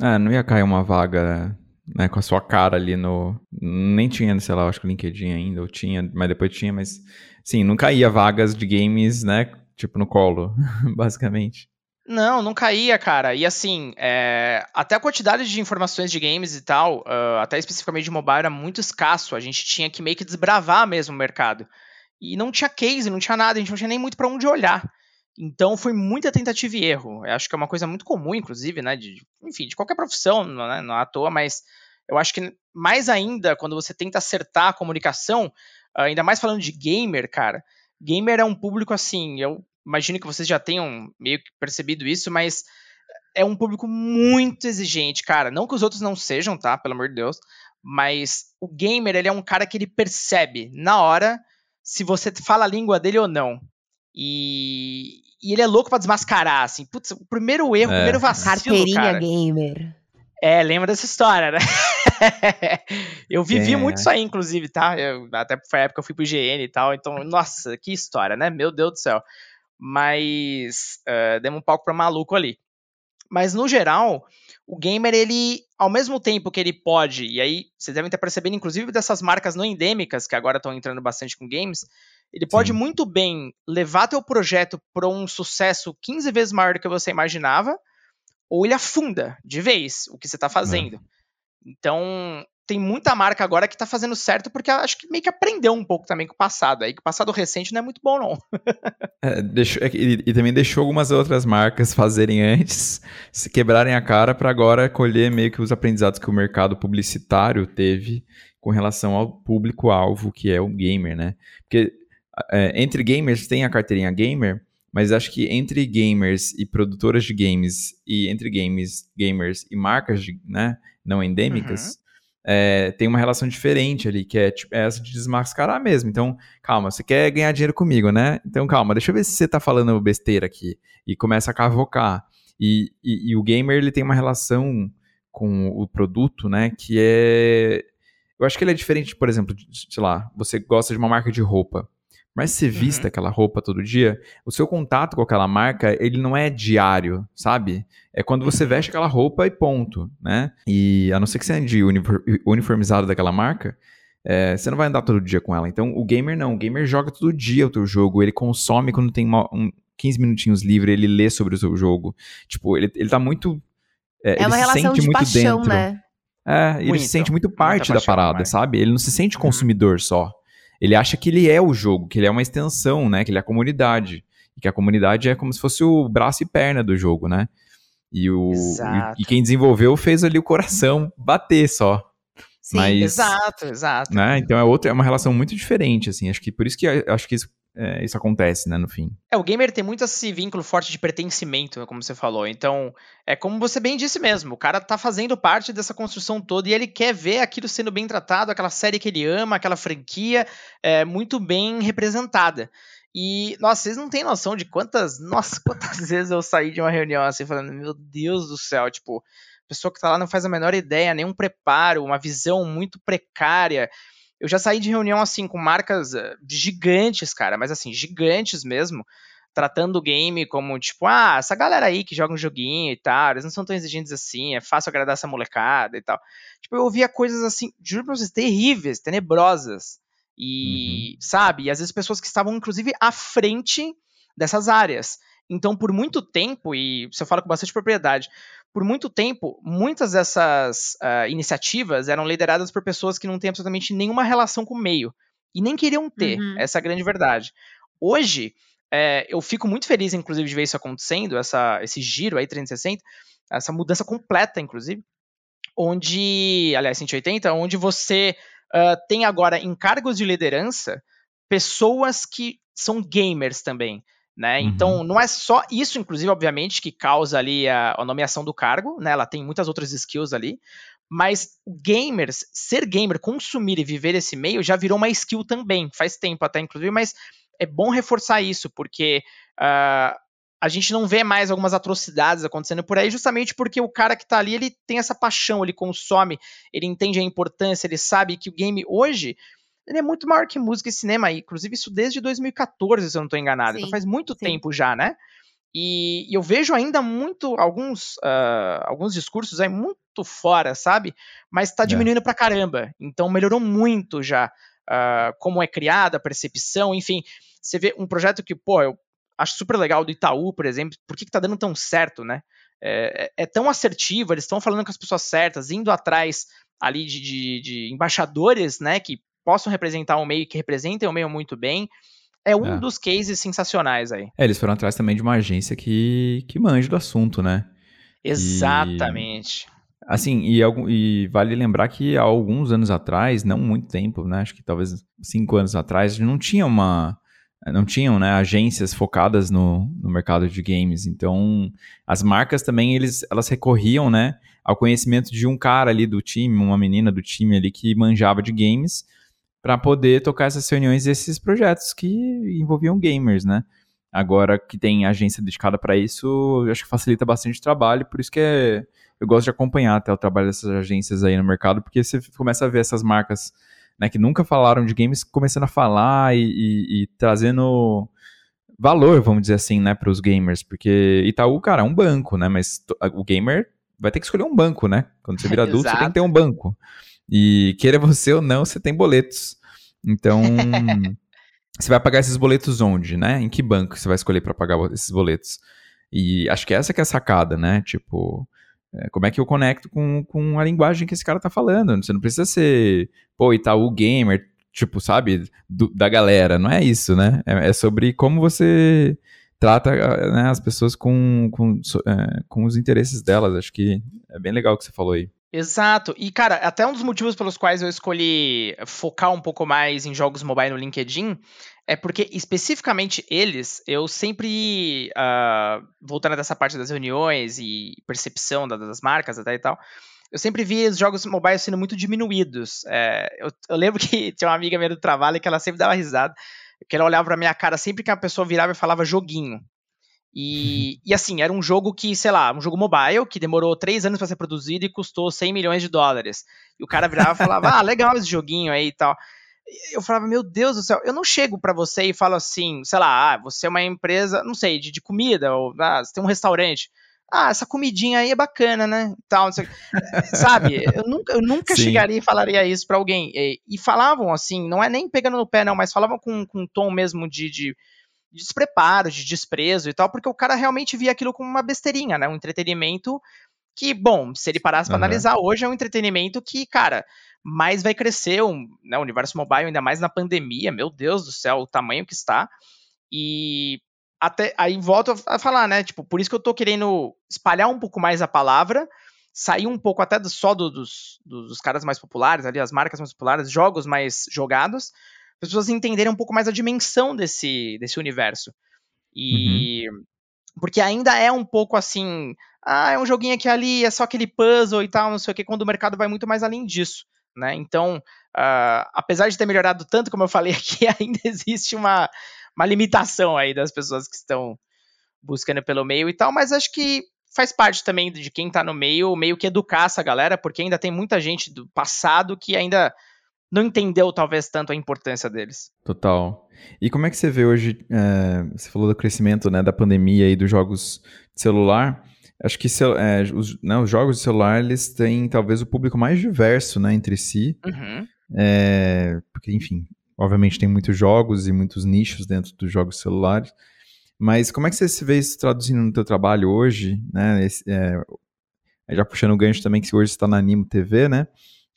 É, não ia cair uma vaga né, com a sua cara ali no. Nem tinha, sei lá, acho que o LinkedIn ainda, ou tinha, mas depois tinha, mas. Sim, não caía vagas de games, né? Tipo no colo, basicamente. Não, não caía, cara. E assim, é, até a quantidade de informações de games e tal, ah, até especificamente de mobile, era muito escasso. A gente tinha que meio que desbravar mesmo o mercado. E não tinha case, não tinha nada, a gente não tinha nem muito pra onde olhar. Então foi muita tentativa e erro. Eu acho que é uma coisa muito comum, inclusive, né? De, enfim, de qualquer profissão, né, não é à toa, mas eu acho que mais ainda quando você tenta acertar a comunicação, ah, ainda mais falando de gamer, cara. Gamer é um público assim, eu imagino que vocês já tenham meio que percebido isso, mas é um público muito exigente, cara. Não que os outros não sejam, tá? Pelo amor de Deus. Mas o gamer, ele é um cara que ele percebe na hora se você fala a língua dele ou não. E, e ele é louco para desmascarar, assim. Putz, o primeiro erro, é. o primeiro vacilo, Carteirinha cara. gamer. É, lembra dessa história, né? eu vivi é. muito isso aí, inclusive, tá? Eu, até foi a época que eu fui pro IGN e tal, então, nossa, que história, né? Meu Deus do céu. Mas uh, demos um palco pra maluco ali. Mas, no geral, o gamer, ele, ao mesmo tempo que ele pode, e aí vocês devem estar percebendo, inclusive, dessas marcas não endêmicas, que agora estão entrando bastante com games, ele pode Sim. muito bem levar teu projeto para um sucesso 15 vezes maior do que você imaginava, ou ele afunda de vez o que você está fazendo. É. Então, tem muita marca agora que está fazendo certo porque acho que meio que aprendeu um pouco também com o passado. Aí que o passado recente não é muito bom, não. é, deixou, é, e, e, também deixou algumas outras marcas fazerem antes, se quebrarem a cara para agora colher meio que os aprendizados que o mercado publicitário teve com relação ao público-alvo, que é o gamer, né? Porque é, entre gamers tem a carteirinha gamer, mas acho que entre gamers e produtoras de games e entre games, gamers e marcas de, né, não endêmicas, uhum. é, tem uma relação diferente ali, que é, tipo, é essa de desmascarar mesmo. Então, calma, você quer ganhar dinheiro comigo, né? Então, calma, deixa eu ver se você tá falando besteira aqui. E começa a cavocar. E, e, e o gamer, ele tem uma relação com o produto, né, que é... Eu acho que ele é diferente, por exemplo, de, sei lá, você gosta de uma marca de roupa. Mas se vista uhum. aquela roupa todo dia, o seu contato com aquela marca, ele não é diário, sabe? É quando você uhum. veste aquela roupa e ponto, né? E a não ser que você ande uniformizado daquela marca, é, você não vai andar todo dia com ela. Então, o gamer não. O gamer joga todo dia o teu jogo. Ele consome quando tem uma, um, 15 minutinhos livre, ele lê sobre o seu jogo. Tipo, ele, ele tá muito. É, é uma relação de paixão, dentro. né? É, ele se sente muito parte da parada, sabe? Ele não se sente uhum. consumidor uhum. só ele acha que ele é o jogo, que ele é uma extensão, né? Que ele é a comunidade. E que a comunidade é como se fosse o braço e perna do jogo, né? E, o, e, e, quem desenvolveu fez ali o coração bater só. Sim, Mas, exato, exato. Né? Então é outra, é uma relação muito diferente, assim. Acho que por isso que acho que isso é, isso acontece, né, no fim. É, o gamer tem muito esse vínculo forte de pertencimento, como você falou. Então, é como você bem disse mesmo, o cara tá fazendo parte dessa construção toda e ele quer ver aquilo sendo bem tratado, aquela série que ele ama, aquela franquia é, muito bem representada. E, nossa, vocês não têm noção de quantas, nossa, quantas vezes eu saí de uma reunião assim, falando, meu Deus do céu, tipo, a pessoa que tá lá não faz a menor ideia, nenhum preparo, uma visão muito precária. Eu já saí de reunião assim com marcas uh, gigantes, cara, mas assim, gigantes mesmo, tratando o game como tipo, ah, essa galera aí que joga um joguinho e tal, eles não são tão exigentes assim, é fácil agradar essa molecada e tal. Tipo, eu ouvia coisas assim, juro pra vocês, terríveis, tenebrosas. E, uhum. sabe, e às vezes pessoas que estavam inclusive à frente dessas áreas. Então, por muito tempo, e você fala com bastante propriedade, por muito tempo, muitas dessas uh, iniciativas eram lideradas por pessoas que não têm absolutamente nenhuma relação com o meio. E nem queriam ter, uhum. essa é a grande verdade. Hoje, é, eu fico muito feliz, inclusive, de ver isso acontecendo, essa, esse giro aí 360, essa mudança completa, inclusive, onde, aliás, 180, onde você uh, tem agora em cargos de liderança pessoas que são gamers também. Né? Uhum. Então, não é só isso, inclusive, obviamente, que causa ali a, a, nomeação do cargo, né? Ela tem muitas outras skills ali, mas gamers, ser gamer, consumir e viver esse meio já virou uma skill também, faz tempo até, inclusive, mas é bom reforçar isso, porque uh, a gente não vê mais algumas atrocidades acontecendo por aí, justamente porque o cara que tá ali, ele tem essa paixão, ele consome, ele entende a importância, ele sabe que o game hoje ele é muito maior que música e cinema, inclusive isso desde 2014, se eu não estou enganado. Então sim, então faz muito sim. tempo já, né? E, e, eu vejo ainda muito alguns, uh, alguns discursos aí muito fora, sabe? Mas está é. diminuindo é. pra caramba. Então melhorou muito já uh, como é criada a percepção, enfim. Você vê um projeto que, pô, eu acho super legal do Itaú, por exemplo, por que, que tá dando tão certo, né? É, é, é tão assertivo, eles estão falando com as pessoas certas, indo atrás ali de, de, de embaixadores, né, que possam representar um meio que representem o meio muito bem. É um é. dos cases sensacionais aí. É, eles foram atrás também de uma agência que, que manja do assunto, né? Exatamente. E, assim, e, e, vale lembrar que há alguns anos atrás, não muito tempo, né? Acho que talvez cinco anos atrás, não tinha uma. Não tinham né, agências focadas no, no mercado de games. Então, as marcas também eles, elas recorriam né, ao conhecimento de um cara ali do time, uma menina do time ali que manjava de games para poder tocar essas reuniões e esses projetos que envolviam gamers, né? Agora que tem agência dedicada para isso, acho que facilita bastante o trabalho, por isso que é, eu gosto de acompanhar até o trabalho dessas agências aí no mercado, porque você começa a ver essas marcas né, que nunca falaram de games começando a falar e, e, e trazendo valor, vamos dizer assim, né, para os gamers, porque Itaú, cara, é um banco, né, mas o gamer vai ter que escolher um banco, né? Quando você vira adulto, você tem que ter um banco. E queira você ou não, você tem boletos. Então, você vai pagar esses boletos onde, né? Em que banco você vai escolher para pagar esses boletos? E acho que essa que é a sacada, né? Tipo, é, como é que eu conecto com, com a linguagem que esse cara tá falando? Você não precisa ser, pô, Itaú Gamer, tipo, sabe, do, da galera. Não é isso, né? É, é sobre como você trata né, as pessoas com, com, é, com os interesses delas. Acho que é bem legal o que você falou aí. Exato. E, cara, até um dos motivos pelos quais eu escolhi focar um pouco mais em jogos mobile no LinkedIn é porque, especificamente eles, eu sempre, uh, voltando dessa parte das reuniões e percepção das marcas até e tal, eu sempre vi os jogos mobile sendo muito diminuídos. É, eu, eu, lembro que tinha uma amiga minha do trabalho que ela sempre dava risada, que ela olhava pra minha cara sempre que a pessoa virava e falava joguinho. E, e, assim, era um jogo que, sei lá, um jogo mobile que demorou três anos para ser produzido e custou 100 milhões de dólares. E o cara virava e falava, ah, legal esse joguinho aí e tal. Eu falava, meu Deus do céu, eu não chego para você e falo assim, sei lá, ah, você é uma empresa, não sei, de, de comida, ou ah, você tem um restaurante. Ah, essa comidinha aí é bacana, né? Tal, sabe? Eu nunca, eu nunca chegaria e falaria isso para alguém. E, e, falavam assim, não é nem pegando no pé, não, mas falavam com, com um tom mesmo de, de de despreparo, de desprezo e tal, porque o cara realmente via aquilo como uma besteirinha, né? Um entretenimento que, bom, se ele parasse uhum. para analisar hoje, é um entretenimento que, cara, mais vai crescer, um, né, o universo mobile, ainda mais na pandemia, meu Deus do céu, o tamanho que está. E até aí volto a falar, né? Tipo, por isso que eu tô querendo espalhar um pouco mais a palavra, sair um pouco até do, só do, dos, dos caras mais populares, ali, as marcas mais populares, jogos mais jogados, as pessoas entenderem um pouco mais a dimensão desse, desse universo. E. Uhum. Porque ainda é um pouco assim. Ah, é um joguinho aqui ali, é só aquele puzzle e tal, não sei o que, quando o mercado vai muito mais além disso. Né? Então, uh, apesar de ter melhorado tanto, como eu falei aqui, ainda existe uma, uma limitação aí das pessoas que estão buscando pelo meio e tal, mas acho que faz parte também de quem está no meio, meio que educar essa galera, porque ainda tem muita gente do passado que ainda não entendeu talvez tanto a importância deles. Total. E como é que você vê hoje, é, você falou do crescimento né, da pandemia e dos jogos de celular, acho que é, os, né, os, jogos de celular, eles têm talvez o público mais diverso né, entre si, uhum. é, porque enfim, obviamente tem muitos jogos e muitos nichos dentro dos jogos celulares, mas como é que você se vê isso traduzindo no teu trabalho hoje, né, esse, é, já puxando o gancho também que hoje você está na Animo TV, né,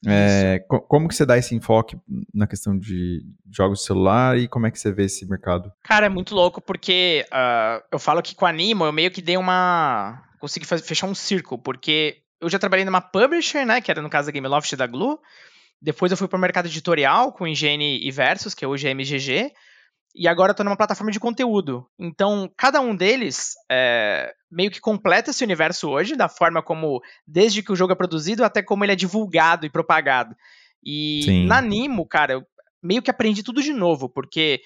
é, como que você dá esse enfoque na questão de jogos de celular e como é que você vê esse mercado? Cara, é muito louco porque uh, eu falo que com a Animo eu meio que dei uma... consegui fechar um círculo, porque eu já trabalhei numa publisher, né, que era no caso da Gameloft da Glu, depois eu fui para o mercado editorial com Higiene e Versus, que é hoje é MGG, e agora eu tô numa plataforma de conteúdo. Então, cada um deles é, meio que completa esse universo hoje, da forma como, desde que o jogo é produzido até como ele é divulgado e propagado. E Sim. na Nimo, cara, eu meio que aprendi tudo de novo, porque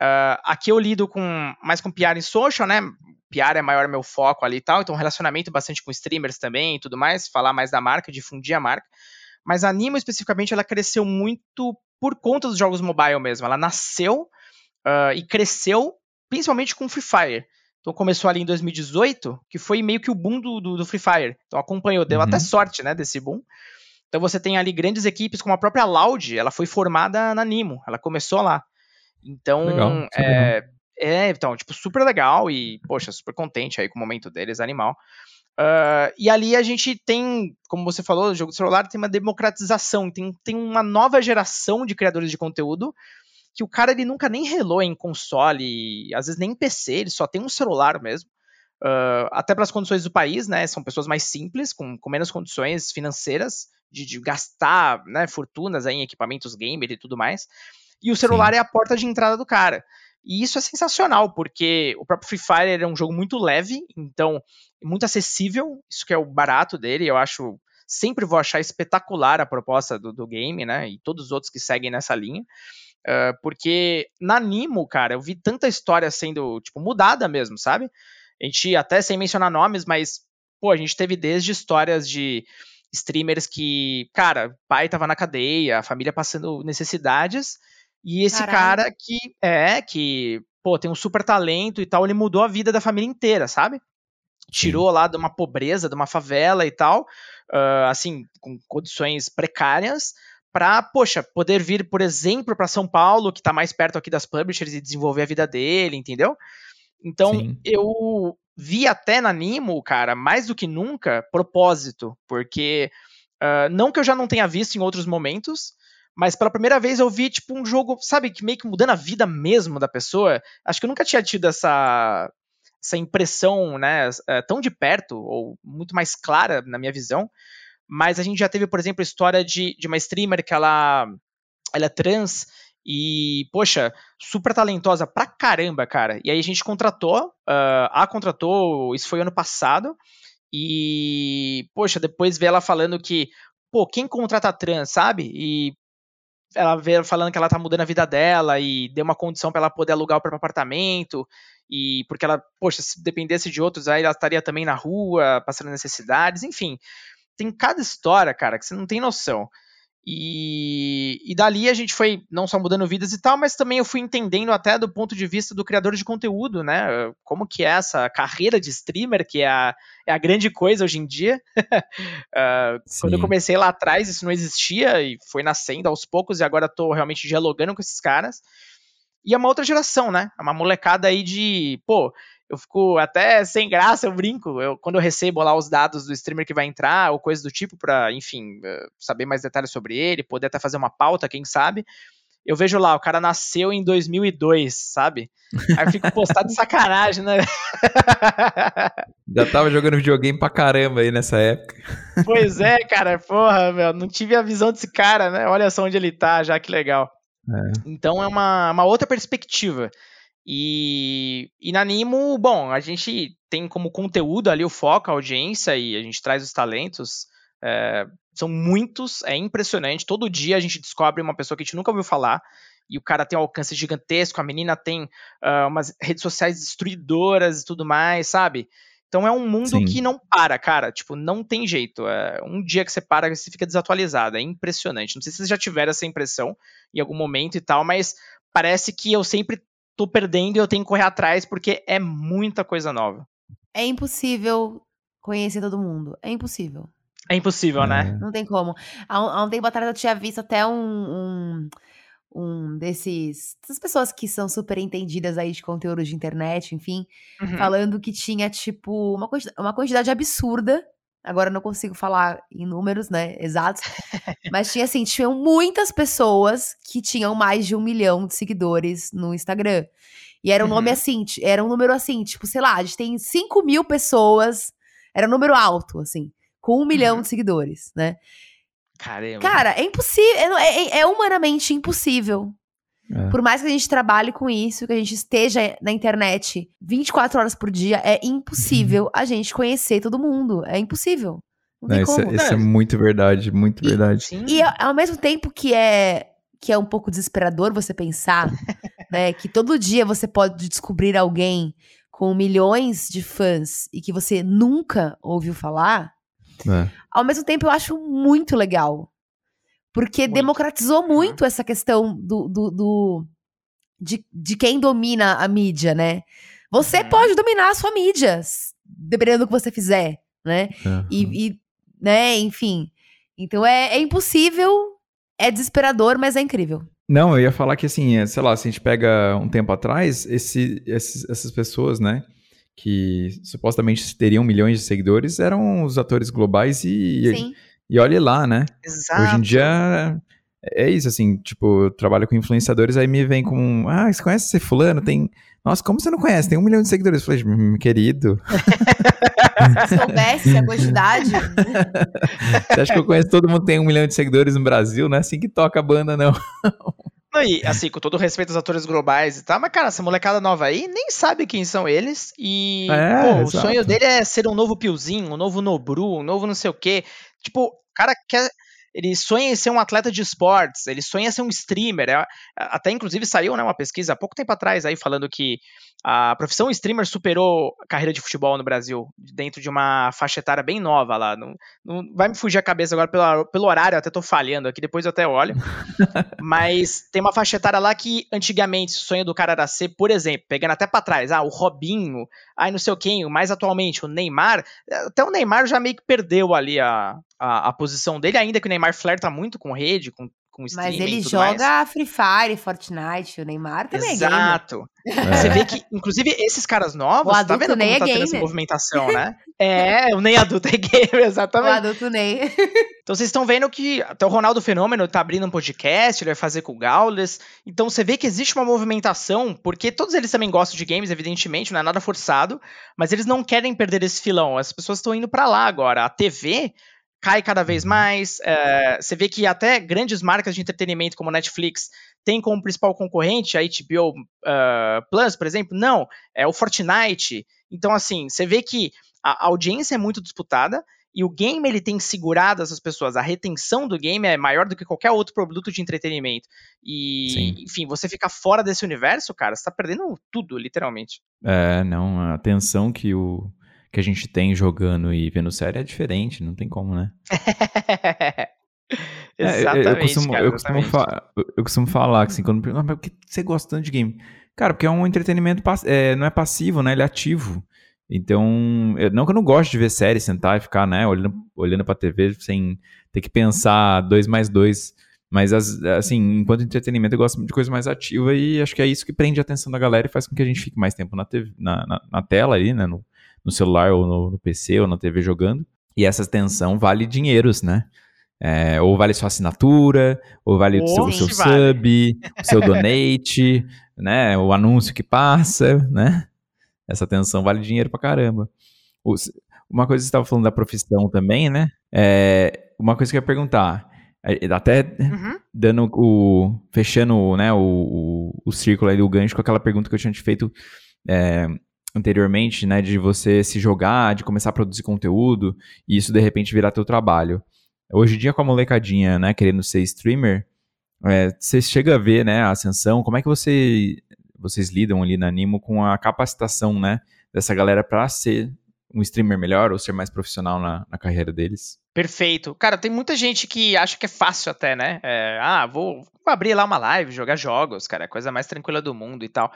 uh, aqui eu lido com mais com PR em social, né? PR é maior meu foco ali e tal, então relacionamento bastante com streamers também e tudo mais, falar mais da marca, difundir a marca. Mas a Nimo especificamente, ela cresceu muito por conta dos jogos mobile mesmo. Ela nasceu uh, e cresceu principalmente com Free Fire. Então começou ali em 2018, que foi meio que o boom do, do, do Free Fire. Então acompanhou, deu uhum. até sorte, né, desse boom. Então você tem ali grandes equipes como a própria Loud, ela foi formada na Nimo, ela começou lá. Então, legal, é, é, então, tipo, super legal e, poxa, super contente aí com o momento deles, animal. Uh, e ali a gente tem, como você falou, o jogo de celular tem uma democratização, tem, tem uma nova geração de criadores de conteúdo que o cara ele nunca nem relou em console, às vezes nem em PC, ele só tem um celular mesmo. Uh, até pelas condições do país, né? São pessoas mais simples, com, com menos condições financeiras de, de gastar né, fortunas em equipamentos gamer e tudo mais. E o celular Sim. é a porta de entrada do cara. E isso é sensacional, porque o próprio Free Fire é um jogo muito leve, então muito acessível, isso que é o barato dele, eu acho sempre vou achar espetacular a proposta do, do game, né? E todos os outros que seguem nessa linha. Uh, porque na Nimo, cara, eu vi tanta história sendo, tipo, mudada mesmo, sabe? A gente, até sem mencionar nomes, mas, pô, a gente teve desde histórias de streamers que, cara, pai tava na cadeia, a família passando necessidades, e esse Caralho. cara que, é, que, pô, tem um super talento e tal, ele mudou a vida da família inteira, sabe? Tirou Sim. lá de uma pobreza, de uma favela e tal, uh, assim, com condições precárias, para, poxa, poder vir, por exemplo, para São Paulo, que está mais perto aqui das publishers e desenvolver a vida dele, entendeu? Então, Sim. eu vi até na Nimo, cara, mais do que nunca, propósito, porque uh, não que eu já não tenha visto em outros momentos, mas pela primeira vez eu vi, tipo, um jogo, sabe, que meio que mudando a vida mesmo da pessoa. Acho que eu nunca tinha tido essa, essa impressão, né, eh, tão de perto, ou muito mais clara na minha visão, mas a gente já teve, por exemplo, a história de, de uma streamer que ela, ela é trans e, poxa, super talentosa pra caramba, cara. E aí a gente contratou, uh, a contratou, isso foi ano passado, e, poxa, depois vê ela falando que, pô, quem contrata trans, sabe? E ela vê falando que ela tá mudando a vida dela e deu uma condição para ela poder alugar o próprio apartamento e porque ela, poxa, se dependesse de outros, aí ela estaria também na rua, passando necessidades, enfim tem cada história, cara, que você não tem noção. E, e dali a gente foi não só mudando vidas e tal, mas também eu fui entendendo até do ponto de vista do criador de conteúdo, né? Como que é essa carreira de streamer, que é a, é a grande coisa hoje em dia. uh, quando eu comecei lá atrás, isso não existia e foi nascendo aos poucos, e agora tô realmente dialogando com esses caras. E é uma outra geração, né? É uma molecada aí de, pô, eu fico até sem graça, eu brinco. Eu, quando eu recebo lá os dados do streamer que vai entrar, ou coisa do tipo, para, enfim, eh, saber mais detalhes sobre ele, poder até fazer uma pauta, quem sabe. Eu vejo lá, o cara nasceu em 2002, sabe? Aí eu fico postado de sacanagem, né? Já tava jogando videogame pra caramba aí nessa época. Pois é, cara, porra, meu, não tive a visão desse cara, né? Olha só onde ele tá, já que legal. É. Então é uma, uma outra perspectiva. E, e na Nimo, bom, a gente tem como conteúdo ali o foco, a audiência, e a gente traz os talentos. É, são muitos, é impressionante. Todo dia a gente descobre uma pessoa que a gente nunca ouviu falar, e o cara tem um alcance gigantesco, a menina tem uh, umas redes sociais destruidoras e tudo mais, sabe? Então é um mundo Sim. que não para, cara. Tipo, não tem jeito. É um dia que você para, você fica desatualizado. É impressionante. Não sei se vocês já tiveram essa impressão em algum momento e tal, mas parece que eu sempre tô perdendo e eu tenho que correr atrás porque é muita coisa nova. É impossível conhecer todo mundo. É impossível. É impossível, né? é. Não tem como. Há um, há um, tempo atrás eu tinha visto até um, um, um desses. Essas pessoas que são super entendidas aí de conteúdo de internet, enfim, uhum. falando que tinha, tipo, uma uma quantidade absurda Agora eu não consigo falar em números, né, exatos. mas tinha assim, tinham muitas pessoas que tinham mais de um milhão de seguidores no Instagram. E era um uhum. nome assim, era um número assim, tipo, sei lá, a gente tem 5 mil pessoas. Era um número alto, assim, com um milhão uhum. de seguidores, né? Caramba. Cara, é impossível, é, é, é humanamente impossível é. Por mais que a gente trabalhe com isso, que a gente esteja na internet 24 horas por dia, é impossível a gente conhecer todo mundo. É impossível. Não, Não isso, é, isso, é, muito verdade, muito e, verdade. E ao mesmo tempo que é que é um pouco desesperador você pensar, né, que todo dia você pode descobrir alguém com milhões de fãs e que você nunca ouviu falar, é. ao mesmo tempo eu acho muito legal. Porque muito. democratizou muito essa questão do, do, do de, de, quem domina a mídia, né? Você uhum. pode dominar a sua mídia, dependendo do que você fizer, né? Uhum. E, e, né, enfim. Então é, é impossível, é desesperador, mas é incrível. Não, eu ia falar que assim, é, sei lá, se a gente pega um tempo atrás, esse, esses, essas pessoas, né, que supostamente teriam milhões de seguidores, eram os atores globais e, Sim. E olhe lá, né? Exato. Hoje em dia é isso, assim, tipo, eu trabalho com influenciadores, aí me vem com, ah, você conhece esse fulano? Tem, nossa, como você não conhece? Tem um milhão de seguidores. Eu falei, hum, querido. Se soubesse a quantidade. você acha que eu conheço todo mundo que tem um milhão de seguidores no Brasil? Não é assim que toca a banda, não. Não, e assim, com todo respeito aos atores globais e tal, mas, cara, essa molecada nova aí nem sabe quem são eles. E, é, pô, o sonho dele é ser um novo Piozinho, um novo Nobru, um novo não sei o quê. Tipo, cara quer ele sonha em ser um atleta de esportes, ele sonha em ser um streamer. É, até inclusive saiu né, uma pesquisa há pouco tempo atrás aí falando que a profissão streamer superou a carreira de futebol no Brasil, dentro de uma faixa etária bem nova lá. Não, não vai me fugir a cabeça agora pelo, pelo horário, até tô falhando aqui, depois eu até olho. Mas tem uma faixa etária lá que antigamente o sonho do cara era ser, por exemplo, pegando até para trás, ah, o Robinho, aí não sei o quem, mais atualmente o Neymar. Até o Neymar já meio que perdeu ali a, a, a posição dele, ainda que o Neymar flerta muito com rede, com com Mas ele joga mais. Free Fire, Fortnite, o Neymar também Exato. é Exato. Você vê que, inclusive, esses caras novos, o tá vendo como é tá tendo essa movimentação, né? é, o nem adulto é gamer, exatamente. O adulto nem. então vocês estão vendo que até o Ronaldo Fenômeno tá abrindo um podcast, ele vai fazer com o Gaules. Então você vê que existe uma movimentação, porque todos eles também gostam de games, evidentemente, não é nada forçado, mas eles não querem perder esse filão. As pessoas estão indo para lá agora. A TV cai cada vez mais. É, você vê que até grandes marcas de entretenimento como Netflix têm como principal concorrente a HBO uh, eh, Plus, por exemplo. Não, é o Fortnite. Então, assim, você vê que a audiência é muito disputada e o game ele tem segurado essas pessoas. A retenção do game é maior do que qualquer outro produto de entretenimento. E, Sim. enfim, você ficar fora desse universo, cara, você tá perdendo tudo, literalmente. É, não, a atenção que o que a gente tem jogando e vendo série é diferente, não tem como, né? exatamente, é, eu, costumo, cara, eu, costumo eu, costumo falar assim, quando perguntam, ah, mas por que você gosta tanto de game? Cara, porque é um entretenimento, é, não é passivo, né? Ele é ativo. Então, eu, não que eu não gosto de ver série, sentar e ficar, né, olhando, olhando pra TV sem ter que pensar dois mais dois. Mas, assim, enquanto entretenimento, eu gosto de coisa mais ativa e acho que é isso que prende a atenção da galera e faz com que a gente fique mais tempo na, TV, na, na, na tela aí, né, no, no celular ou no, no, PC ou na TV jogando. E essa extensão vale dinheiros, né? É, ou vale sua assinatura, ou vale o seu, o seu sub, o seu donate, né? O anúncio que passa, né? Essa atenção vale dinheiro pra caramba. uma coisa que você estava falando da profissão também, né? É, uma coisa que eu ia perguntar, é, até uhum. dando o. fechando né, o, o, o círculo aí do gancho com aquela pergunta que eu tinha te feito é, anteriormente, né, de você se jogar, de começar a produzir conteúdo e isso de repente virar teu trabalho. Hoje em dia com a molecadinha, né, querendo ser streamer, é, você chega a ver, né, a ascensão, como é que você vocês lidam ali na Animo com a capacitação, né, dessa galera para ser um streamer melhor ou ser mais profissional na, na, carreira deles? Perfeito. Cara, tem muita gente que acha que é fácil até, né? É, ah, vou, vou, abrir lá uma live, jogar jogos, cara, é a coisa mais tranquila do mundo e tal.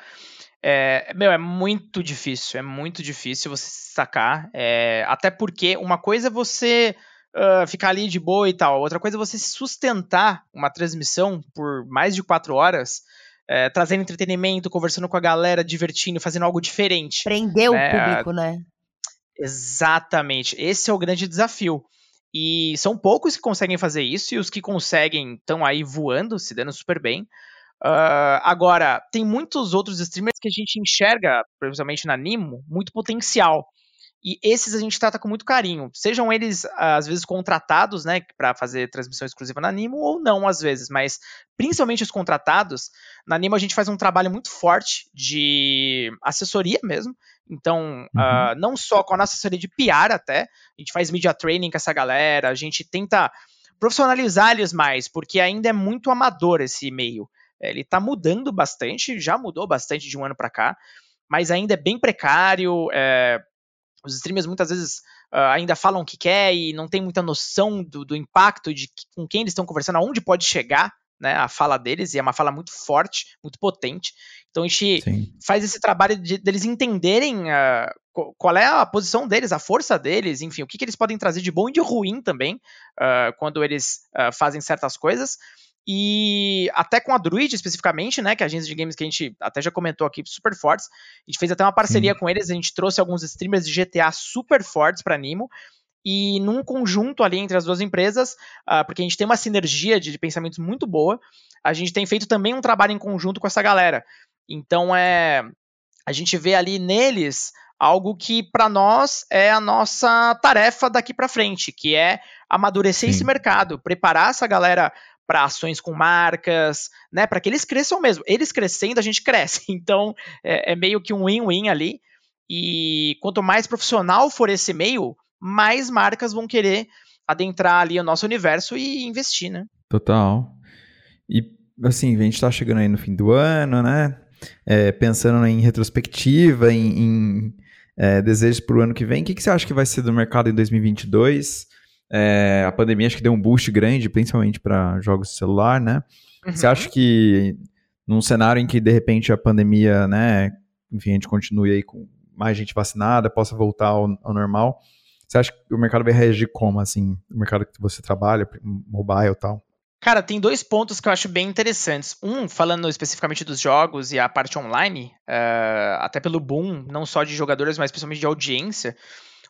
É, meu, é muito difícil, é muito difícil você sacar. É, até porque uma coisa é você uh, ficar ali de boa e tal, outra coisa é você sustentar uma transmissão por mais de quatro horas. É, trazendo entretenimento, conversando com a galera, divertindo, fazendo algo diferente. Prender né? o público, né? Exatamente. Esse é o grande desafio. E são poucos que conseguem fazer isso, e os que conseguem estão aí voando, se dando super bem. Uh, agora, tem muitos outros streamers que a gente enxerga, principalmente na Nimo, muito potencial. E esses a gente trata com muito carinho. Sejam eles, às vezes, contratados, né, para fazer transmissão exclusiva na Nimo, ou não, às vezes. Mas, principalmente os contratados, na Nimo a gente faz um trabalho muito forte de assessoria mesmo. Então, uhum. uh, não só com a nossa assessoria de PR até, a gente faz media training com essa galera, a gente tenta profissionalizar eles mais, porque ainda é muito amador esse meio. É, ele está mudando bastante, já mudou bastante de um ano para cá, mas ainda é bem precário. É, os streamers muitas vezes uh, ainda falam o que quer e não tem muita noção do, do impacto de que, com quem eles estão conversando, aonde pode chegar né, a fala deles, e é uma fala muito forte, muito potente. Então a gente Sim. faz esse trabalho de, deles entenderem uh, qual é a posição deles, a força deles, enfim, o que, que eles podem trazer de bom e de ruim também uh, quando eles fazem certas coisas. E até com a Druid especificamente, né, que é a agência de games que a gente até já comentou aqui, super fortes. A gente fez até uma parceria Sim. com eles, a gente trouxe alguns streamers de GTA super fortes para Nimo. E num conjunto ali entre as duas empresas, uh, porque a gente tem uma sinergia de, de pensamentos muito boa, a gente tem feito também um trabalho em conjunto com essa galera. Então é. A gente vê ali neles algo que para nós é a nossa tarefa daqui para frente, que é amadurecer Sim. esse mercado, preparar essa galera para ações com marcas, né? Para que eles cresçam mesmo. Eles crescendo, a gente cresce. Então é, é meio que um win-win ali. E quanto mais profissional for esse meio, mais marcas vão querer adentrar ali o nosso universo e investir, né? Total. E, assim, a gente tá chegando aí no fim do ano, né? É, pensando em retrospectiva, em, em é, desejos para o ano que vem, o que, que você acha que vai ser do mercado em 2022? É, a pandemia acho que deu um boost grande, principalmente para jogos de celular, né? Uhum. Você acha que num cenário em que de repente a pandemia, né, enfim, a gente continue aí com mais gente vacinada, possa voltar ao, ao normal, você acha que o mercado vai reagir como, assim, o mercado que você trabalha, mobile e tal? Cara, tem dois pontos que eu acho bem interessantes. Um, falando especificamente dos jogos e a parte online, uh, até pelo boom, não só de jogadores, mas principalmente de audiência,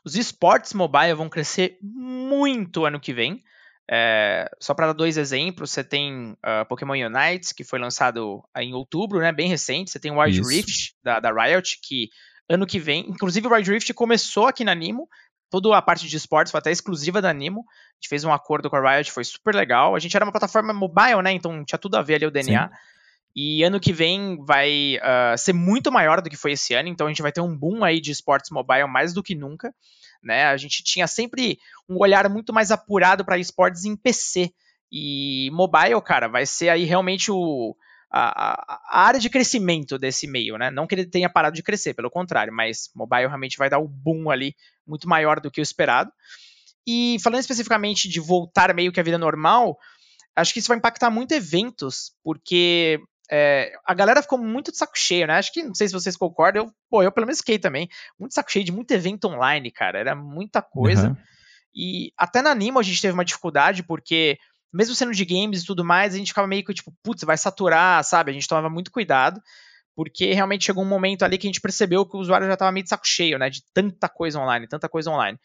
os esportes mobile vão crescer muito ano que vem. É, só para dar dois exemplos, você tem uh, Pokémon Unite, que foi lançado em outubro, né, bem recente. Você tem o Wild Isso. Rift, da, da Riot, que ano que vem, inclusive o Wild Rift começou aqui na Nimo, toda a parte de esportes foi até exclusiva da Nimo. A gente fez um acordo com a Riot, foi super legal. A gente era uma plataforma mobile, né, então tinha tudo a ver ali o DNA. Sim. E ano que vem vai uh, ser muito maior do que foi esse ano, então a gente vai ter um boom aí de esportes mobile mais do que nunca. Né? A gente tinha sempre um olhar muito mais apurado para esportes em PC. E mobile, cara, vai ser aí realmente o, a, a, área de crescimento desse meio, né? Não que ele tenha parado de crescer, pelo contrário, mas mobile realmente vai dar o um boom ali muito maior do que o esperado. E falando especificamente de voltar meio que à vida normal, acho que isso vai impactar muito eventos, porque é, a galera ficou muito de saco cheio, né? Acho que, não sei se vocês concordam, eu, pô, eu pelo menos fiquei também, muito saco cheio de muito evento online, cara, era muita coisa. Uhum. E até na Animo a gente teve uma dificuldade, porque mesmo sendo de games e tudo mais, a gente ficava meio que tipo, putz, vai saturar, sabe? A gente tomava muito cuidado, porque realmente chegou um momento ali que a gente percebeu que o usuário já estava meio de saco cheio, né? De tanta coisa online, tanta coisa online.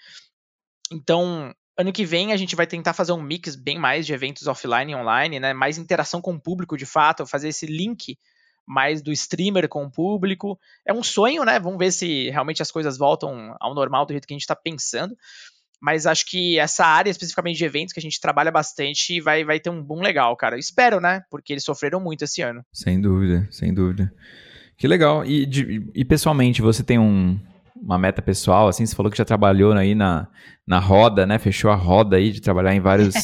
Então, Ano que vem a gente vai tentar fazer um mix bem mais de eventos offline e online, né? Mais interação com o público, de fato, fazer esse link mais do streamer com o público. É um sonho, né? Vamos ver se realmente as coisas voltam ao normal do jeito que a gente está pensando. Mas acho que essa área especificamente de eventos que a gente trabalha bastante vai, vai ter um boom legal, cara. Espero, né? Porque eles sofreram muito esse ano. Sem dúvida, sem dúvida. Que legal. E, de, e pessoalmente, você tem um, uma meta pessoal, assim, você falou que já trabalhou aí na, na roda, né? Fechou a roda aí de trabalhar em vários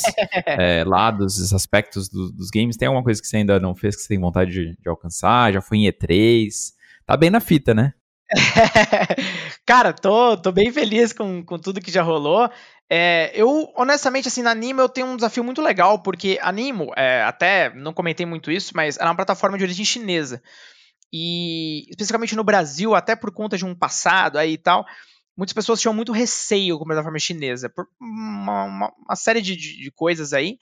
é, lados, aspectos do, dos games. Tem alguma coisa que você ainda não fez que você tem vontade de, de alcançar? Já foi em E3? Tá bem na fita, né? Cara, tô, tô bem feliz com, com tudo que já rolou. É, eu, honestamente, assim, na Animo eu tenho um desafio muito legal, porque Animo, é, até não comentei muito isso, mas é uma plataforma de origem chinesa. E especificamente no Brasil, até por conta de um passado aí e tal, muitas pessoas tinham muito receio com a plataforma chinesa, por uma, uma, uma série de, de, coisas aí,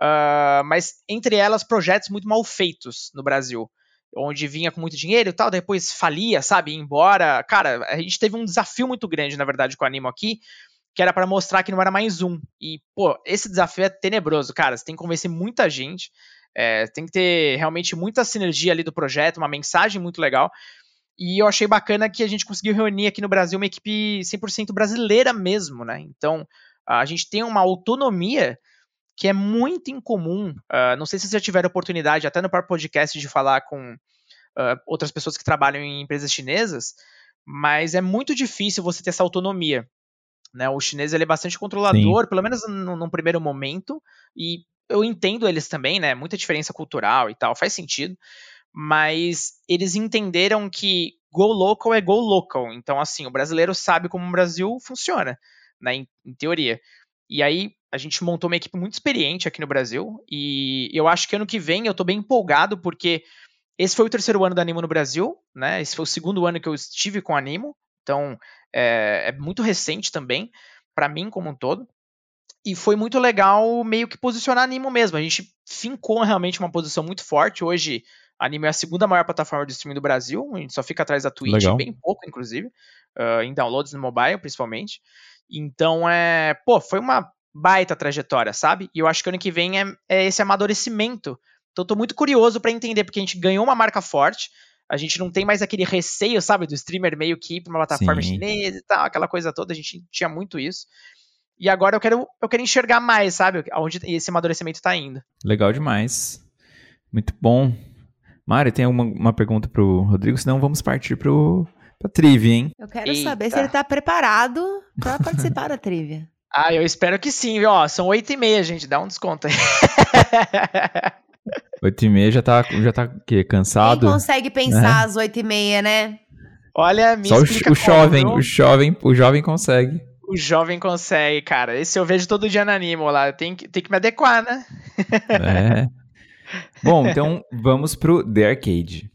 uh, mas entre elas projetos muito mal feitos no Brasil, onde vinha com muito dinheiro e tal, depois falia, sabe, embora. Cara, a gente teve um desafio muito grande, na verdade, com o Animo aqui, que era para mostrar que não era mais um. E, pô, esse desafio é tenebroso, cara. Você tem que convencer muita gente. É, tem que ter realmente muita sinergia ali do projeto, uma mensagem muito legal. E eu achei bacana que a gente conseguiu reunir aqui no Brasil uma equipe 100% brasileira mesmo, né? Então, a gente tem uma autonomia que é muito incomum. Uh, não sei se vocês já tiveram oportunidade, até no próprio podcast, de falar com uh, outras pessoas que trabalham em empresas chinesas, mas é muito difícil você ter essa autonomia. Né? O chinês ele é bastante controlador, Sim. pelo menos num primeiro momento, e eu entendo eles também, né? Muita diferença cultural e tal, faz sentido. Mas eles entenderam que go local é go local. Então, assim, o brasileiro sabe como o Brasil funciona, né? Em, em teoria. E aí, a gente montou uma equipe muito experiente aqui no Brasil. E eu acho que ano que vem eu tô bem empolgado, porque esse foi o terceiro ano da Animo no Brasil, né? Esse foi o segundo ano que eu estive com a Animo. Então, é, é muito recente também, para mim como um todo. E foi muito legal meio que posicionar a Animo mesmo. A gente fincou realmente uma posição muito forte. Hoje, a Animo é a segunda maior plataforma de streaming do Brasil. A gente só fica atrás da Twitch, legal. bem pouco, inclusive. Uh, em downloads no mobile, principalmente. Então, é. Pô, foi uma baita trajetória, sabe? E eu acho que ano que vem é, é esse amadurecimento. Então, tô muito curioso para entender, porque a gente ganhou uma marca forte. A gente não tem mais aquele receio, sabe, do streamer meio que ir pra uma plataforma Sim. chinesa e tal, aquela coisa toda. A gente tinha muito isso. E agora eu quero, eu quero enxergar mais, sabe? Aonde esse amadurecimento tá indo. Legal demais. Muito bom. Mário, tem uma, uma pergunta pro Rodrigo, senão vamos partir pro, pra trivia, hein? Eu quero Eita. saber se ele tá preparado para participar da trivia. Ah, eu espero que sim, viu? Ó, são 8 e meia, gente. Dá um desconto aí. 8 e meia já tá, já tá o quê? Cansado? Quem consegue pensar às 8 e meia, né? Olha, me Só o, o como, jovem, viu? o jovem, o jovem consegue. O jovem consegue, cara. Esse eu vejo todo dia na Animo lá. Tem que, tem que me adequar, né? É. Bom, então vamos pro The Arcade.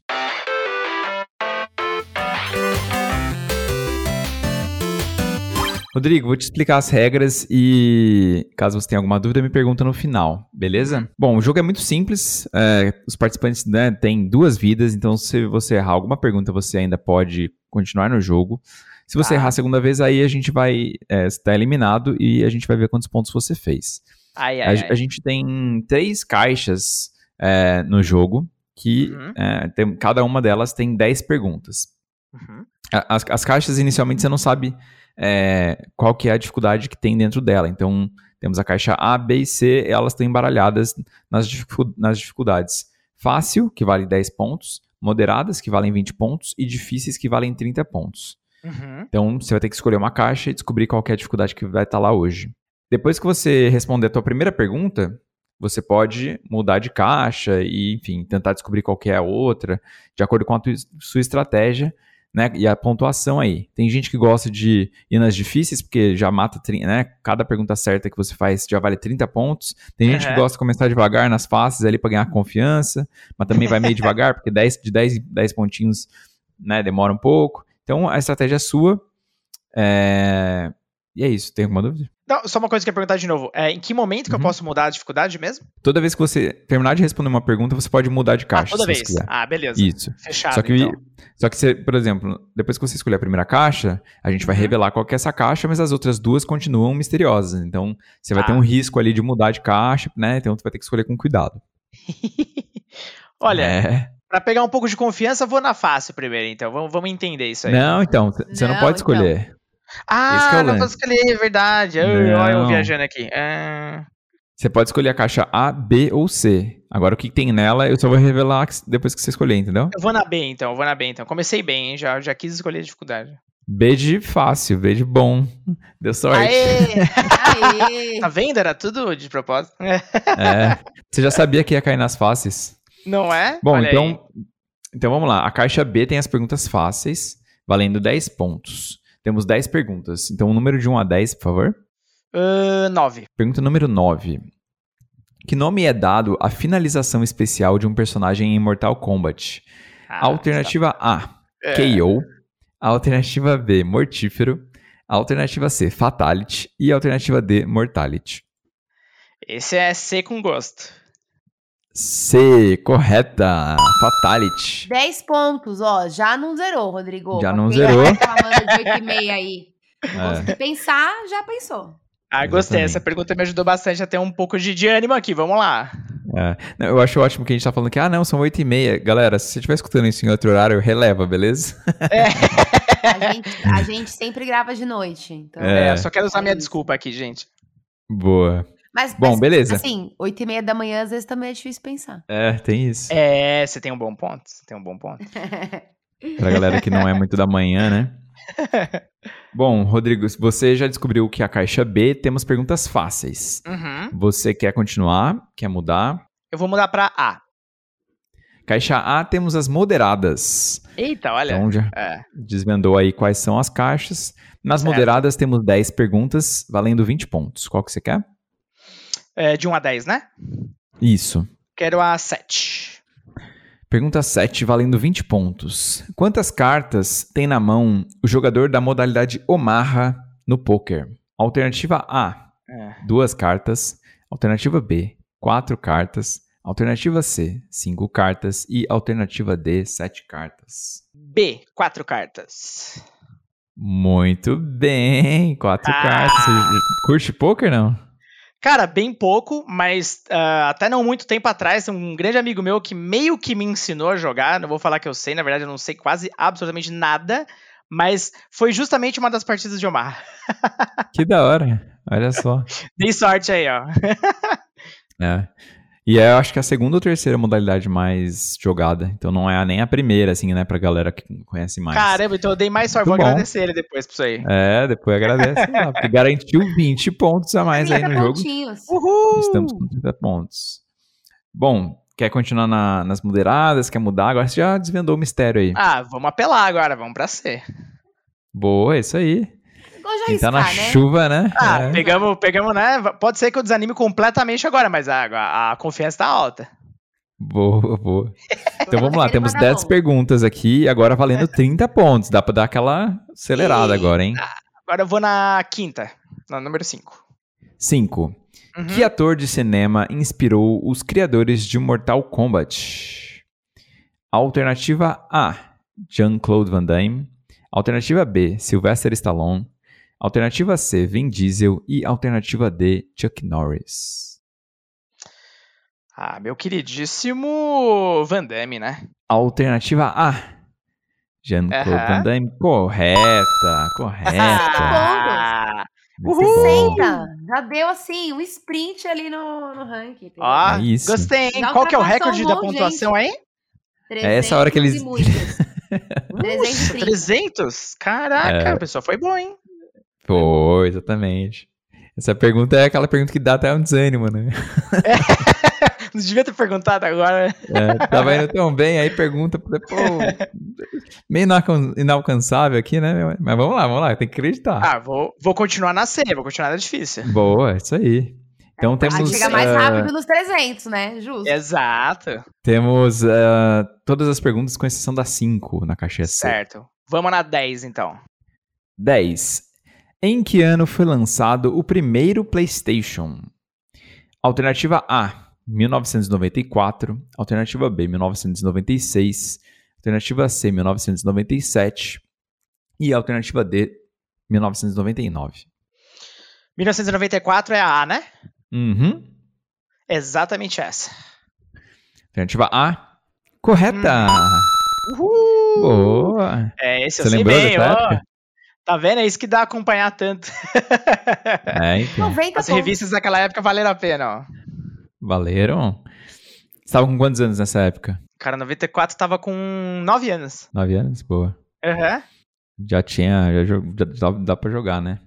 Rodrigo, vou te explicar as regras e caso você tenha alguma dúvida, me pergunta no final, beleza? Bom, o jogo é muito simples, é, os participantes né, têm duas vidas, então se você errar alguma pergunta, você ainda pode continuar no jogo. Se você Tá. errar a segunda vez, aí a gente vai é, estar eliminado e a gente vai ver quantos pontos você fez. Ai, A, ai, a ai. gente tem três caixas é, no jogo, que Uhum. é, tem- cada uma delas tem 10 perguntas. Uhum. A- As, as caixas, inicialmente, você não sabe é, qual que é a dificuldade que tem dentro dela. Então, temos a caixa A, B e C, elas estão embaralhadas nas, dificu- nas dificuldades. Fácil, que vale 10 pontos, moderadas, que valem 20 pontos, e difíceis, que valem 30 pontos. Uhum. Então, você vai ter que escolher uma caixa e descobrir qual que é a dificuldade que vai estar lá hoje. Depois que você responder a tua primeira pergunta, você pode mudar de caixa e, enfim, tentar descobrir qual que é a outra, de acordo com a tua- sua estratégia, né? E a pontuação aí. Tem gente que gosta de ir nas difíceis, porque já mata, né? Cada pergunta certa que você faz já vale 30 pontos. Tem gente que Uhum. gosta de começar devagar nas fáceis ali para ganhar confiança, mas também vai meio devagar, porque 10, de 10, 10 pontinhos, né, demora um pouco. Então, a estratégia é sua. É, E é isso. Tem alguma dúvida? Não, só uma coisa que eu ia perguntar de novo. É, em que momento que eu Uhum. posso mudar a dificuldade mesmo? Toda vez que você terminar de responder uma pergunta, você pode mudar de caixa. ah, toda vez. Ah, beleza. Isso. Fechado, Só que, então. só que você, por exemplo, depois que você escolher a primeira caixa, a gente vai Uhum. revelar qual que é essa caixa, mas as outras duas continuam misteriosas. Então, você vai Ah. ter um risco ali de mudar de caixa, né? Então, você vai ter que escolher com cuidado. Olha, É. pra pegar um pouco de confiança, eu vou na fácil primeiro, então. Vamos, vamos entender isso aí. Não, então, você não, Não, pode então. escolher. Que Ah, é não posso escolher, é verdade. Olha eu Não. viajando aqui. Ah, Você pode escolher a caixa A, B ou C. Agora, o que tem nela, eu só vou revelar depois que você escolher, entendeu? eu vou na B, então. Eu vou na B, então. Comecei bem, hein? Já, já quis escolher a dificuldade. B de fácil, B de bom. Deu sorte. Aê! Aê! Tá vendo? Era tudo de propósito. É. Você já sabia que ia cair nas fáceis. Não é? Bom, Olha aí. então, então vamos lá. A caixa B tem as perguntas fáceis, valendo 10 pontos. Temos 10 perguntas. Então, o número de 1 a 10, por favor. Ah, nove. Pergunta número 9. Que nome é dado à finalização especial de um personagem em Mortal Kombat? Ah, Alternativa A, tá. É. KO. Alternativa B, Mortífero. Alternativa C, Fatality. E alternativa D, Mortality. Esse é C com gosto. C, correta. Fatality. 10 pontos, ó. Já não zerou, Rodrigo. Já não zerou. tá reclamando de 8 e meia aí. É. Se pensar, já pensou. Ah, gostei. Exatamente. Essa pergunta me ajudou bastante a ter um pouco de, de ânimo aqui. Vamos lá. É. Não, eu acho ótimo que a gente tá falando que, ah, não, são 8 e meia. Galera, se você estiver escutando isso em outro horário, releva, beleza? A gente, a gente sempre grava de noite. Então... É. É, eu só quero usar é minha desculpa aqui, gente. Boa. Mas, Bom, mas, beleza. Assim, 8 e meia da manhã, às vezes também é difícil pensar. É, tem isso. É, você tem um bom ponto. Você tem um bom ponto. Pra galera que não é muito da manhã, né? Bom, Rodrigo, você já descobriu que a caixa B temos perguntas fáceis. Uhum. Você quer continuar? Quer mudar? Eu vou mudar pra A. Caixa A temos as moderadas. Eita, olha. Então já É. desvendou aí quais são as caixas. Nas Certo. moderadas temos 10 perguntas, valendo 20 pontos. Qual que você quer? É, de 1 a 10, né? Isso. Quero a 7. Pergunta 7, valendo 20 pontos. Quantas cartas tem na mão o jogador da modalidade Omaha no poker? Alternativa A, É. duas cartas. Alternativa B, quatro cartas. Alternativa C, cinco cartas. E alternativa D, sete cartas. B, 4 cartas. Muito bem, quatro Ah! cartas. Você curte poker, não? Cara, bem pouco, mas ah, até não muito tempo atrás, um grande amigo meu que meio que me ensinou a jogar. Não vou falar que eu sei, na verdade eu não sei quase absolutamente nada, mas foi justamente uma das partidas de Omar. Que da hora, olha só. Dei sorte aí, ó. É. E é, eu acho que é a segunda ou terceira modalidade mais jogada. Então não é nem a primeira, assim, né? Pra galera que conhece mais. Caramba, então eu dei mais sorte. Vou bom. agradecer ele depois por isso aí. É, depois agradece lá, porque garantiu 20 pontos a mais aí 30 no jogo. pontinhos. Uhul! Estamos com 30 pontos. Bom, quer continuar na- nas moderadas? Quer mudar? Agora você já desvendou o mistério aí. Ah, vamos apelar agora, vamos pra C. Boa, isso aí. De Quem tá na arriscar, né? chuva, né? Ah, É. pegamos, pegamos, né? Pode ser que eu desanime completamente agora, mas a, a, a confiança tá alta. Boa, boa. Então vamos lá, temos vagabundo. 10 perguntas aqui, agora valendo 30 pontos. Dá pra dar aquela acelerada agora, hein? Agora eu vou na quinta, na número 5. 5. Uhum. Que ator de cinema inspirou os criadores de Mortal Kombat? Alternativa A, Jean-Claude Van Damme. Alternativa B, Sylvester Stallone. Alternativa C, Vin Diesel. E alternativa D, Chuck Norris. Ah, meu queridíssimo Van Damme, né? Alternativa A, Jean-Claude Aham. Van Damme. Correta, correta. Ah, Muito Uhul. bom. 60. Já deu assim, um sprint ali no, no ranking. ó, É isso. gostei, hein? Qual que é o recorde da pontuação aí? É essa hora que 300 eles- e muitos. 330. 300? Caraca, É. a pessoa foi boa, hein? Foi, exatamente. Essa pergunta é aquela pergunta que dá até um desânimo, né? Não devia ter perguntado agora. É, tava indo tão bem, aí pergunta, pô, meio inalcan- inalcançável aqui, né? Mas vamos lá, vamos lá, tem que acreditar. Ah, vou, vou continuar na C, vou continuar na difícil. Boa, isso aí. Então A temos, gente chega mais ah, rápido nos 300, né? Justo. Exato. temos ah, todas as perguntas com exceção da 5 na caixinha C. Certo. Vamos na 10, então. 10. Em que ano foi lançado o primeiro PlayStation? Alternativa A, 1994. Alternativa B, 1996. Alternativa C, 1997. E alternativa D, 1999. 1994 é a A, né? Uhum. Exatamente essa. Alternativa A, correta! Uhul! Boa! É, esse eu Você sei lembrou bem, ó. época? Tá vendo? É isso que dá a acompanhar tanto. É, então. 90 As pontos. revistas daquela época valeram a pena, ó. Valeram? Você estava com quantos anos nessa época? Cara, 94 tava com 9 anos. 9 anos? Boa. Aham. Já tinha, já, já dá, pra jogar, né?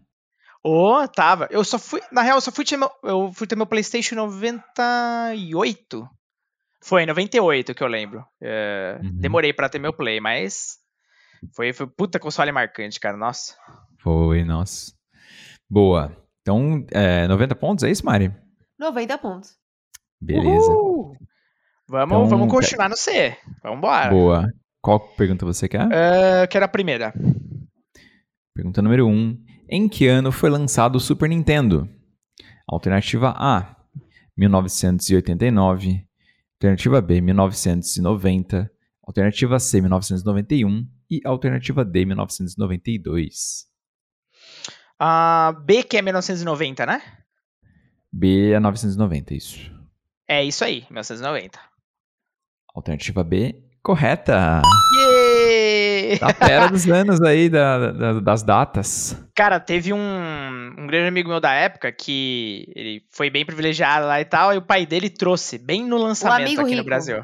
Ô, tava. Eu só fui. Na real, eu só fui ter meu, eu fui ter meu PlayStation em 98. Foi em 98 que eu lembro. É, Uhum. Demorei pra ter meu Play, mas. Foi, foi puta console marcante, cara. Nossa. Foi, nossa. Boa. Então, é, 90 pontos, é isso, Mari? 90 pontos. Beleza. Uhul! Vamos, Então, vamos continuar no C. Vambora. Boa. Qual pergunta você quer? Uh, quero a primeira. Pergunta número 1. Um. Em que ano foi lançado o Super Nintendo? Alternativa A, 1989. Alternativa B, 1990. Alternativa C, 1991. E alternativa D, 1992. A B, que é 1990, né? B é 990, isso. É isso aí, 1990. Alternativa B, correta. Yay! Tá fera dos anos aí, da- da- das datas. Cara, teve um, um grande amigo meu da época que ele foi bem privilegiado lá e tal, e o pai dele trouxe bem no lançamento aqui no rico. Brasil.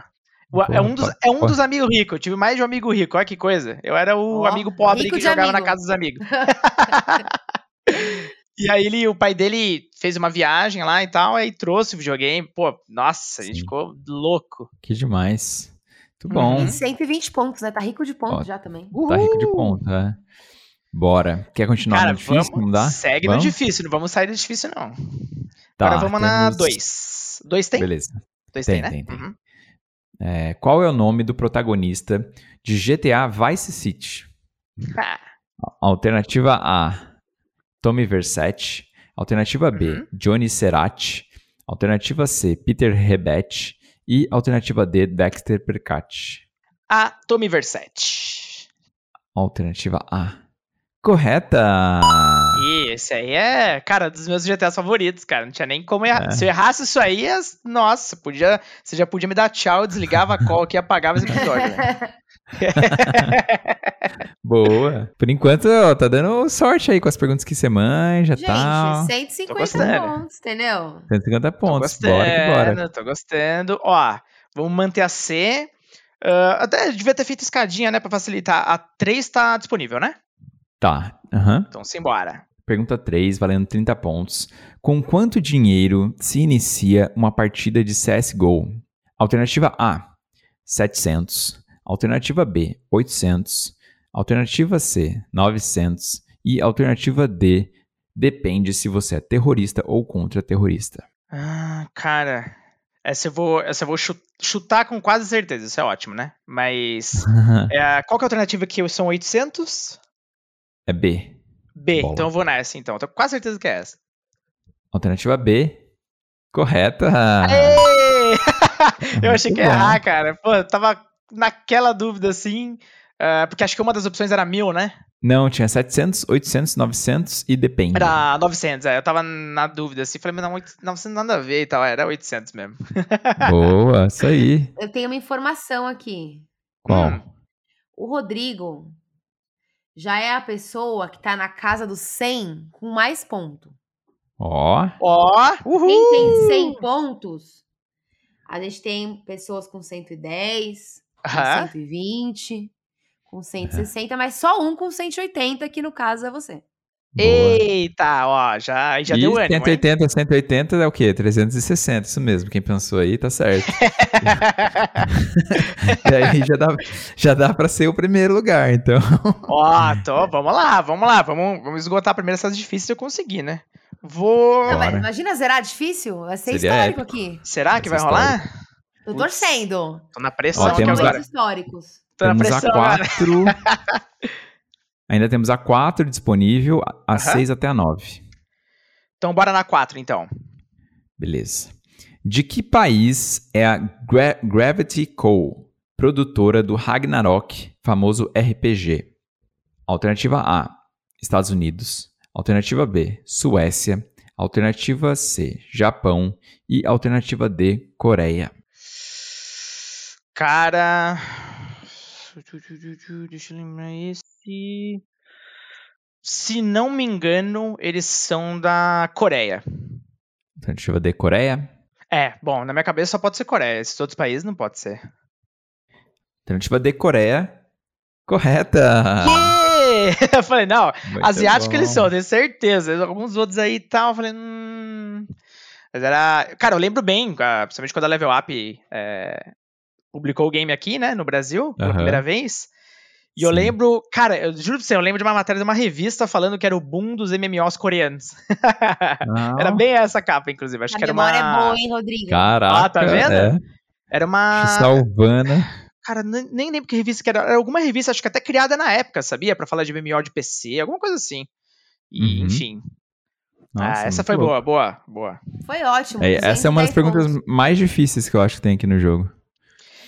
O- é um, dos, é um dos amigos ricos. Eu tive mais de um amigo rico, olha que coisa. Eu era o Ó, amigo pobre que jogava na amigo. casa dos amigos. e aí ele, o pai dele fez uma viagem lá e tal, aí trouxe o videogame. Pô, nossa, a gente Sim. ficou louco. Que demais. Muito bom. Uhum. E 120 pontos, né? Tá rico de pontos Ó, já também. Tá rico de Uhul! ponto, é. Bora. Quer continuar Cara, no difícil? vamos, não dá? segue Vamos? no difícil, não vamos sair do difícil não. Tá, Agora vamos na temos- 2. 2 tem? Beleza. 2 Tem, tem, né? tem, tem. Uhum. É, qual é o nome do protagonista de GTA Vice City? Ah, Alternativa A, Tommy Versetti. Alternativa B, Uhum. Johnny Cerati. Alternativa C, Peter Rebet. E alternativa D, Dexter Percati. A Tommy Versetti. Alternativa A. Correta! E esse aí é, cara, dos meus GTAs favoritos, cara. Não tinha nem como errar. É. Se eu errasse isso aí, as- nossa, podia, você já podia me dar tchau, eu desligava a call aqui e apagava esse episódio. né? Boa. Por enquanto, ó, tá dando sorte aí com as perguntas que você manja e Gente, tal. 150 gostando. pontos, entendeu? 150 Tô pontos. gostando, Bora que bora. tô gostando. Ó, vamos manter a C. Ah, até devia ter feito escadinha, né, pra facilitar. A 3 tá disponível, né? Tá. Aham. Então simbora. Pergunta 3, valendo 30 pontos. Com quanto dinheiro se inicia uma partida de CSGO? Alternativa A, 700. Alternativa B, 800. Alternativa C, 900. E alternativa D, depende se você é terrorista ou contra-terrorista. Ah, cara. Essa eu vou, essa eu vou chu- chutar com quase certeza. Isso é ótimo, né? Mas. é, qual que é a alternativa que são 800? É B. B. Bola. Então eu vou nessa, então. Tô com quase certeza que é essa. Alternativa B, correta. Aê! eu achei que ia errar, cara. Pô, eu tava naquela dúvida assim. ah, porque acho que uma das opções era mil, né? Não, tinha 700, 800, 900 e depende. Era 900, é. Eu tava na dúvida assim. Falei, mas não, 800 900 nada a ver e tal. Era 800 mesmo. Boa, isso aí. Eu tenho uma informação aqui. Qual? Hum. O Rodrigo já é a pessoa que tá na casa dos 100 com mais ponto. Ó, Ó, uhul! Quem tem 100 pontos, a gente tem pessoas com 110, com Aham. 120, com 160, mas só um com 180, que no caso é você. Boa. Eita, ó, já, já e deu ânimo, hein? 180, 180 é o quê? 360, isso mesmo. Quem pensou aí tá certo. e aí já dá, já dá pra ser o primeiro lugar, então. Ó, tô, vamos lá, vamos lá. Vamos, vamos esgotar primeiro essas difíceis se eu conseguir, né? Vou. Não, imagina zerar difícil? Vai ser Seria histórico épico. aqui. Será que vai Essa rolar? Tô torcendo. Tô na pressão Ó, aqui agora. Históricos. Tô na temos pressão a agora. 4. Ainda temos a 4 disponível, a Aham. 6 até a 9. Então bora na 4, então. Beleza. De que país é a Gra- Gravity Co., produtora do Ragnarok, famoso RPG? Alternativa A, Estados Unidos. Alternativa B, Suécia. Alternativa C, Japão. E alternativa D, Coreia. Cara. Deixa eu lembrar esse. Se não me engano, eles são da Coreia. Alternativa D, Coreia. É, bom, na minha cabeça só pode ser Coreia. Esses outros países não pode ser. Alternativa D, Coreia. Correta! Yeah! Eu falei, não. Muito asiático bom. eles são, tenho certeza. Alguns outros aí e tal, eu falei, hum. Mas era. Cara, eu lembro bem, ah, principalmente quando a Level Up é, publicou o game aqui, né, no Brasil, pela primeira vez. E eu Sim. lembro, cara, eu juro pra você, eu lembro de uma matéria de uma revista falando que era o boom dos MMOs coreanos. Ah, Era bem essa capa, inclusive. Acho a que era memória uma. é boa, hein, Rodrigo? Caraca, Ah, tá vendo? É. Era uma. Salvana. Cara, nem nem lembro que revista que era. Era alguma revista, acho que até criada na época, sabia? Pra falar de MMO de PC, alguma coisa assim. E, Uhum. enfim. Nossa, ah, essa foi louco. boa, boa, boa. Foi ótimo. É, essa é uma das 210 perguntas pontos. mais difíceis que eu acho que tem aqui no jogo.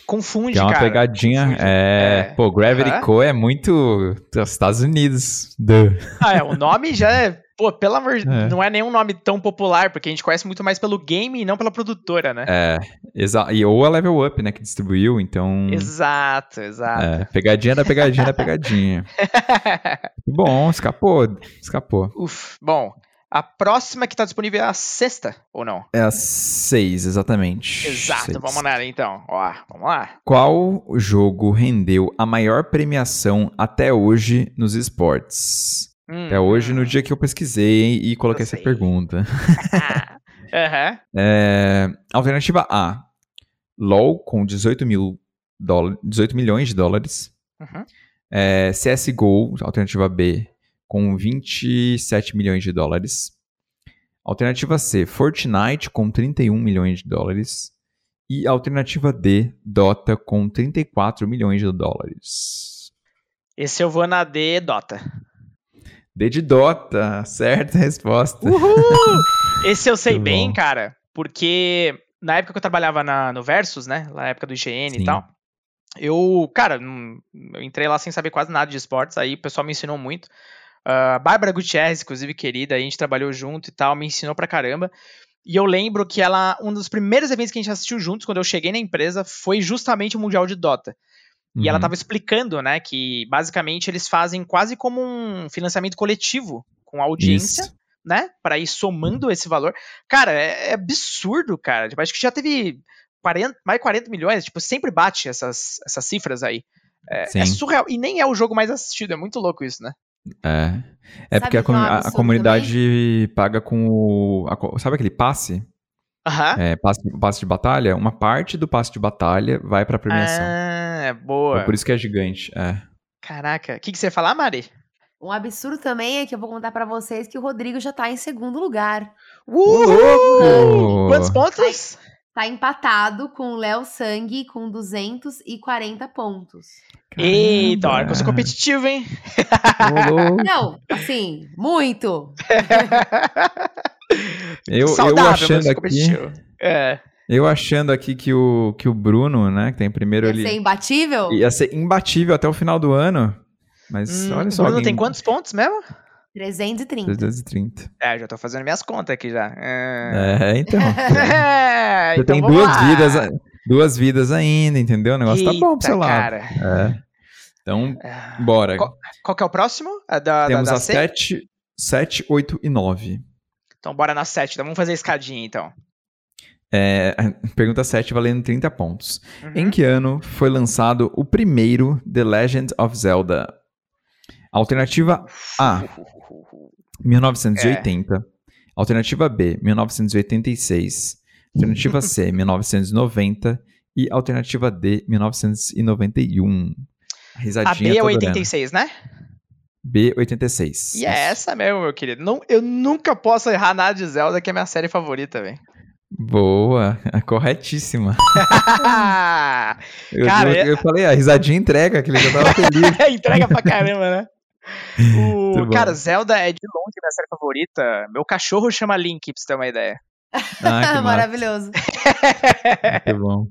Confunde, Que é uma cara. pegadinha. Confunde. É, É. Pô, Gravity Aham. Co. é muito. Estados Unidos. Duh. Ah, é, o nome já é. Pô, pelo amor de É. Não é nenhum nome tão popular, porque a gente conhece muito mais pelo game e não pela produtora, né? É, exa e ou a Level Up, né, que distribuiu, então. Exato, exato. É, pegadinha da pegadinha da pegadinha. Bom, escapou. Escapou. Uf, bom. A próxima que tá disponível é a sexta, ou não? É a 6, exatamente. Exato, Seis. vamos nela então. Ó, vamos lá. Qual jogo rendeu a maior premiação até hoje nos esportes? Hum, Até hoje, no dia que eu pesquisei e coloquei essa pergunta. Aham. É, alternativa A: LOL com 18, mil dólar, 18 milhões de dólares. Uhum. É, CSGO, alternativa B, com 27 milhões de dólares. Alternativa C: Fortnite com 31 milhões de dólares. E alternativa D: Dota com 34 milhões de dólares. Esse eu vou na D Dota. D de Dota, certa resposta. Uhul! Esse eu sei bem, cara, porque na época que eu trabalhava na, no Versus, né? Na época do IGN Sim. e tal. Eu, cara, eu entrei lá sem saber quase nada de esportes, aí o pessoal me ensinou muito. Ah, A Bárbara Gutierrez, inclusive, querida, a gente trabalhou junto e tal, me ensinou pra caramba. E eu lembro que ela, um dos primeiros eventos que a gente assistiu juntos, quando eu cheguei na empresa, foi justamente o Mundial de Dota. E ela Uhum. tava explicando, né, que basicamente eles fazem quase como um financiamento coletivo com a audiência, Isso. né, para ir somando esse valor. Cara, é, é absurdo, cara. Tipo, acho que já teve 40, mais de 40 milhões, tipo, sempre bate essas, essas cifras aí. É, é surreal. E nem é o jogo mais assistido, é muito louco isso, né? É. É Sabe porque a, comu- a- a comunidade paga com o. a sabe aquele passe? Aham. É, passe, passe de batalha? Uma parte do passe de batalha vai pra premiação. Ah, é boa. É por isso que é gigante. É. Caraca. O que, que você ia falar, Mari? Um absurdo também é que eu vou contar pra vocês que o Rodrigo já tá em segundo lugar. louco! Quantos pontos? Tá empatado com o Léo Sangue com 240 pontos. Eita, olha que eu sou Caramba. competitivo, hein? Não, assim, muito. Eu, eu Saudável, mas achando aqui. competitivo. É. Eu achando aqui que o, que o Bruno, né, que tem primeiro Ia ele. ser imbatível? Ia ser imbatível até o final do ano. Mas Hum, olha o só. Bruno alguém- tem quantos pontos mesmo? 330. 330. É, já tô fazendo minhas contas aqui já. É. É, então. É, Você então tem duas lá. vidas, a- duas vidas ainda, entendeu? O negócio tá bom pro Eita, seu lado. cara. É. Então, É. bora. Qual- Qual que é o próximo? A da, Temos da, da C? 7, 7, 8 e 9. Então bora na 7. Então vamos fazer a escadinha, então. É, pergunta 7 valendo 30 pontos. Uhum. Em que ano foi lançado o primeiro The Legend of Zelda? Alternativa A, 1980. Alternativa B, 1986. Alternativa C, 1990. E alternativa D, 1991. A A risadinha B é tá adorando. 86, né? B, 86. E é essa mesmo, meu querido. Não, eu nunca posso errar nada de Zelda, que é minha série favorita, velho. Boa, corretíssima. Eu, Cara, eu, é- eu falei, a risadinha entrega, que ele já tava feliz. Entrega pra caramba, né? O, cara, Zelda é de longe minha série favorita. Meu cachorro chama Link, pra você ter uma ideia. Ah, que. Maravilhoso. Muito bom.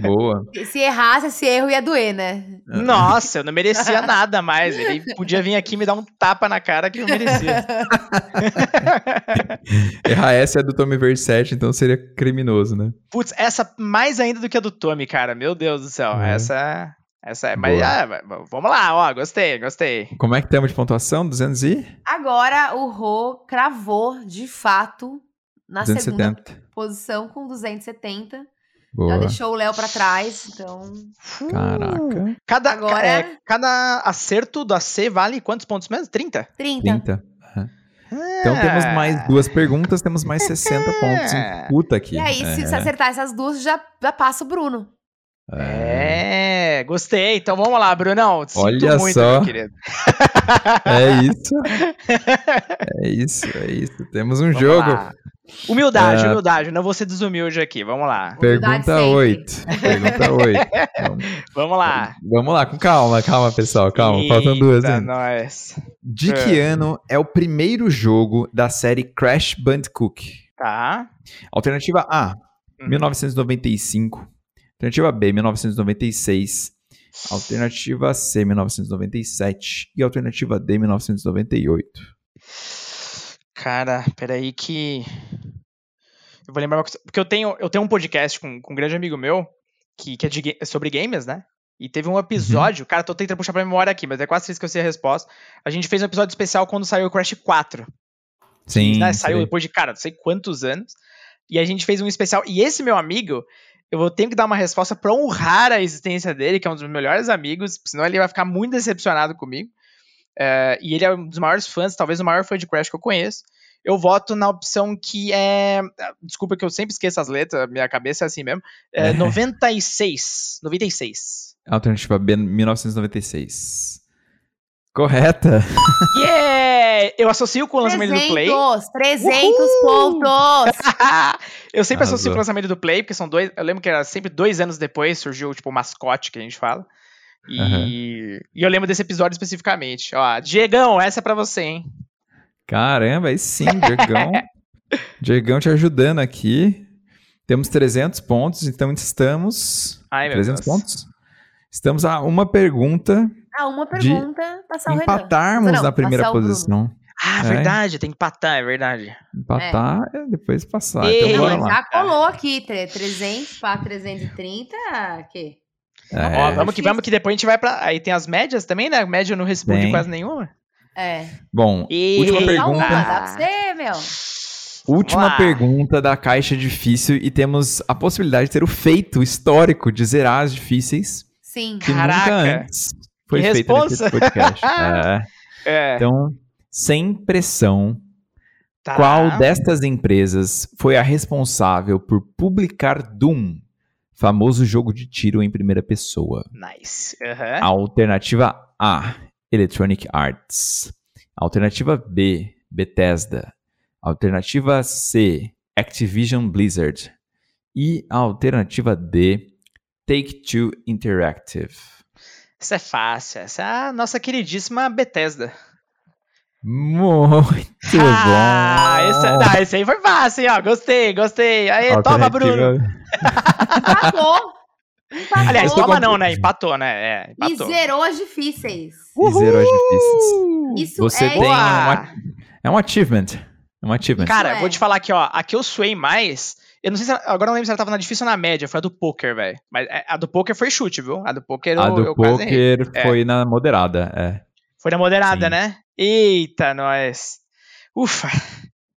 Boa. Se errasse, esse erro ia doer, né? Nossa, eu não merecia nada mais. Ele podia vir aqui me dar um tapa na cara que eu merecia. Errar essa é do Tommy Versetti, então seria criminoso, né? Putz, essa mais ainda do que a do Tommy, cara. Meu Deus do céu. É. Essa, essa é. Mas ah, vamos lá, ó. Gostei, gostei. Como é que temos de pontuação? 200 e? Agora o Rô cravou, de fato, na segunda 270. posição com 270. Já Boa. deixou o Léo pra trás, então. Caraca. Cada, Agora- é, cada acerto da C vale quantos pontos mesmo? 30? 30. 30. Então temos mais duas perguntas, temos mais 60 pontos em puta aqui. E aí, se você É. acertar essas duas, já, já passa o Bruno. É, gostei. Então vamos lá, Brunão. Sinto Olha muito, só. meu querido. É isso. É isso, é isso. Temos um Vamos jogo. lá. Humildade, É. humildade. Não vou ser desumilde aqui. Vamos lá. Humildade Pergunta sempre. 8. Pergunta 8. Vamos, Vamos lá. vamos lá, com calma, calma, pessoal. Calma, faltam duas Eita, nós. De que ano é o primeiro jogo da série Crash Bandicoot? Tá. Alternativa A, Uhum. 1995. Alternativa B, 1996. Alternativa C, 1997. E alternativa D, 1998. Cara, peraí que. Eu vou lembrar uma coisa. Porque eu tenho, eu tenho um podcast com, com um grande amigo meu que, que é de sobre games, né? E teve um episódio. Cara, tô tentando puxar pra memória aqui, mas é quase isso que eu sei a resposta. A gente fez um episódio especial quando saiu o Crash 4. Sim. né? Saiu depois de, cara, não sei quantos anos. E a gente fez um especial. E esse meu amigo, eu vou ter que dar uma resposta pra honrar a existência dele, que é um dos meus melhores amigos, senão ele vai ficar muito decepcionado comigo. É, e ele é um dos maiores fãs, talvez o maior fã de Crash que eu conheço. Eu voto na opção que é. Desculpa que eu sempre esqueço as letras, minha cabeça é assim mesmo. É, É. 96. 96. Alternativa B, 1996. Correta. Yeah! Eu associo com o lançamento do Play. 300, 300 Uhul! pontos. eu sempre associo Arrasou. com o lançamento do Play, porque são dois. Eu lembro que era sempre dois anos depois surgiu, tipo, o mascote que a gente fala. E, Aham. e eu lembro desse episódio especificamente. Ó, Diegão, essa é pra você, hein? Caramba, aí sim, Diegão. Diegão te ajudando aqui. Temos 300 pontos, então estamos. Ai, meu 300 Deus. pontos? Estamos a uma pergunta Ah, uma pergunta, passar o Renan. empatarmos Não, na primeira posição. Ah, É. verdade, tem que empatar, é verdade. Empatar é depois passar. Ei, Então Não, bora lá. já colou aqui, tre- 300 para 330, que? É, Ó, vamos que difícil. vamos que depois a gente vai pra. Aí tem as médias também, né? Média eu não responde Tem. quase nenhuma. É. Bom, E- última pergunta. dá pra você, meu. Última pergunta da caixa difícil e temos a possibilidade de ter o feito histórico de zerar as difíceis Sim. que Caraca. nunca antes foi Que feito nesse responsa. podcast. É. É. Então, sem pressão, tá. qual destas empresas foi a responsável por publicar Doom, famoso jogo de tiro em primeira pessoa? Nice. Aham. Alternativa A, Electronic Arts. Alternativa B, Bethesda. Alternativa C, Activision Blizzard. E a alternativa D, Take-Two Interactive. Essa é fácil. Essa é a nossa queridíssima Bethesda. Muito ah, bom! esse, não, esse aí foi fácil, hein, ó. Gostei, gostei. Aí, toma, Bruno. Empatou. Empatou. Aliás, toma com- não, né? Empatou, né? É, E empatou. zerou as difíceis. E zerou as difíceis. Isso Você é tem um, é um achievement. É um achievement. Cara, Isso é. vou te falar aqui, ó. A que eu suei mais. Eu não sei se. ela- Agora não lembro se ela tava na difícil ou na média. Foi a do poker, velho. Mas é, a do poker foi chute, viu? A do poker a eu, do eu poker É. foi na moderada, é. Foi na moderada, Sim. né? Eita, nós. Ufa.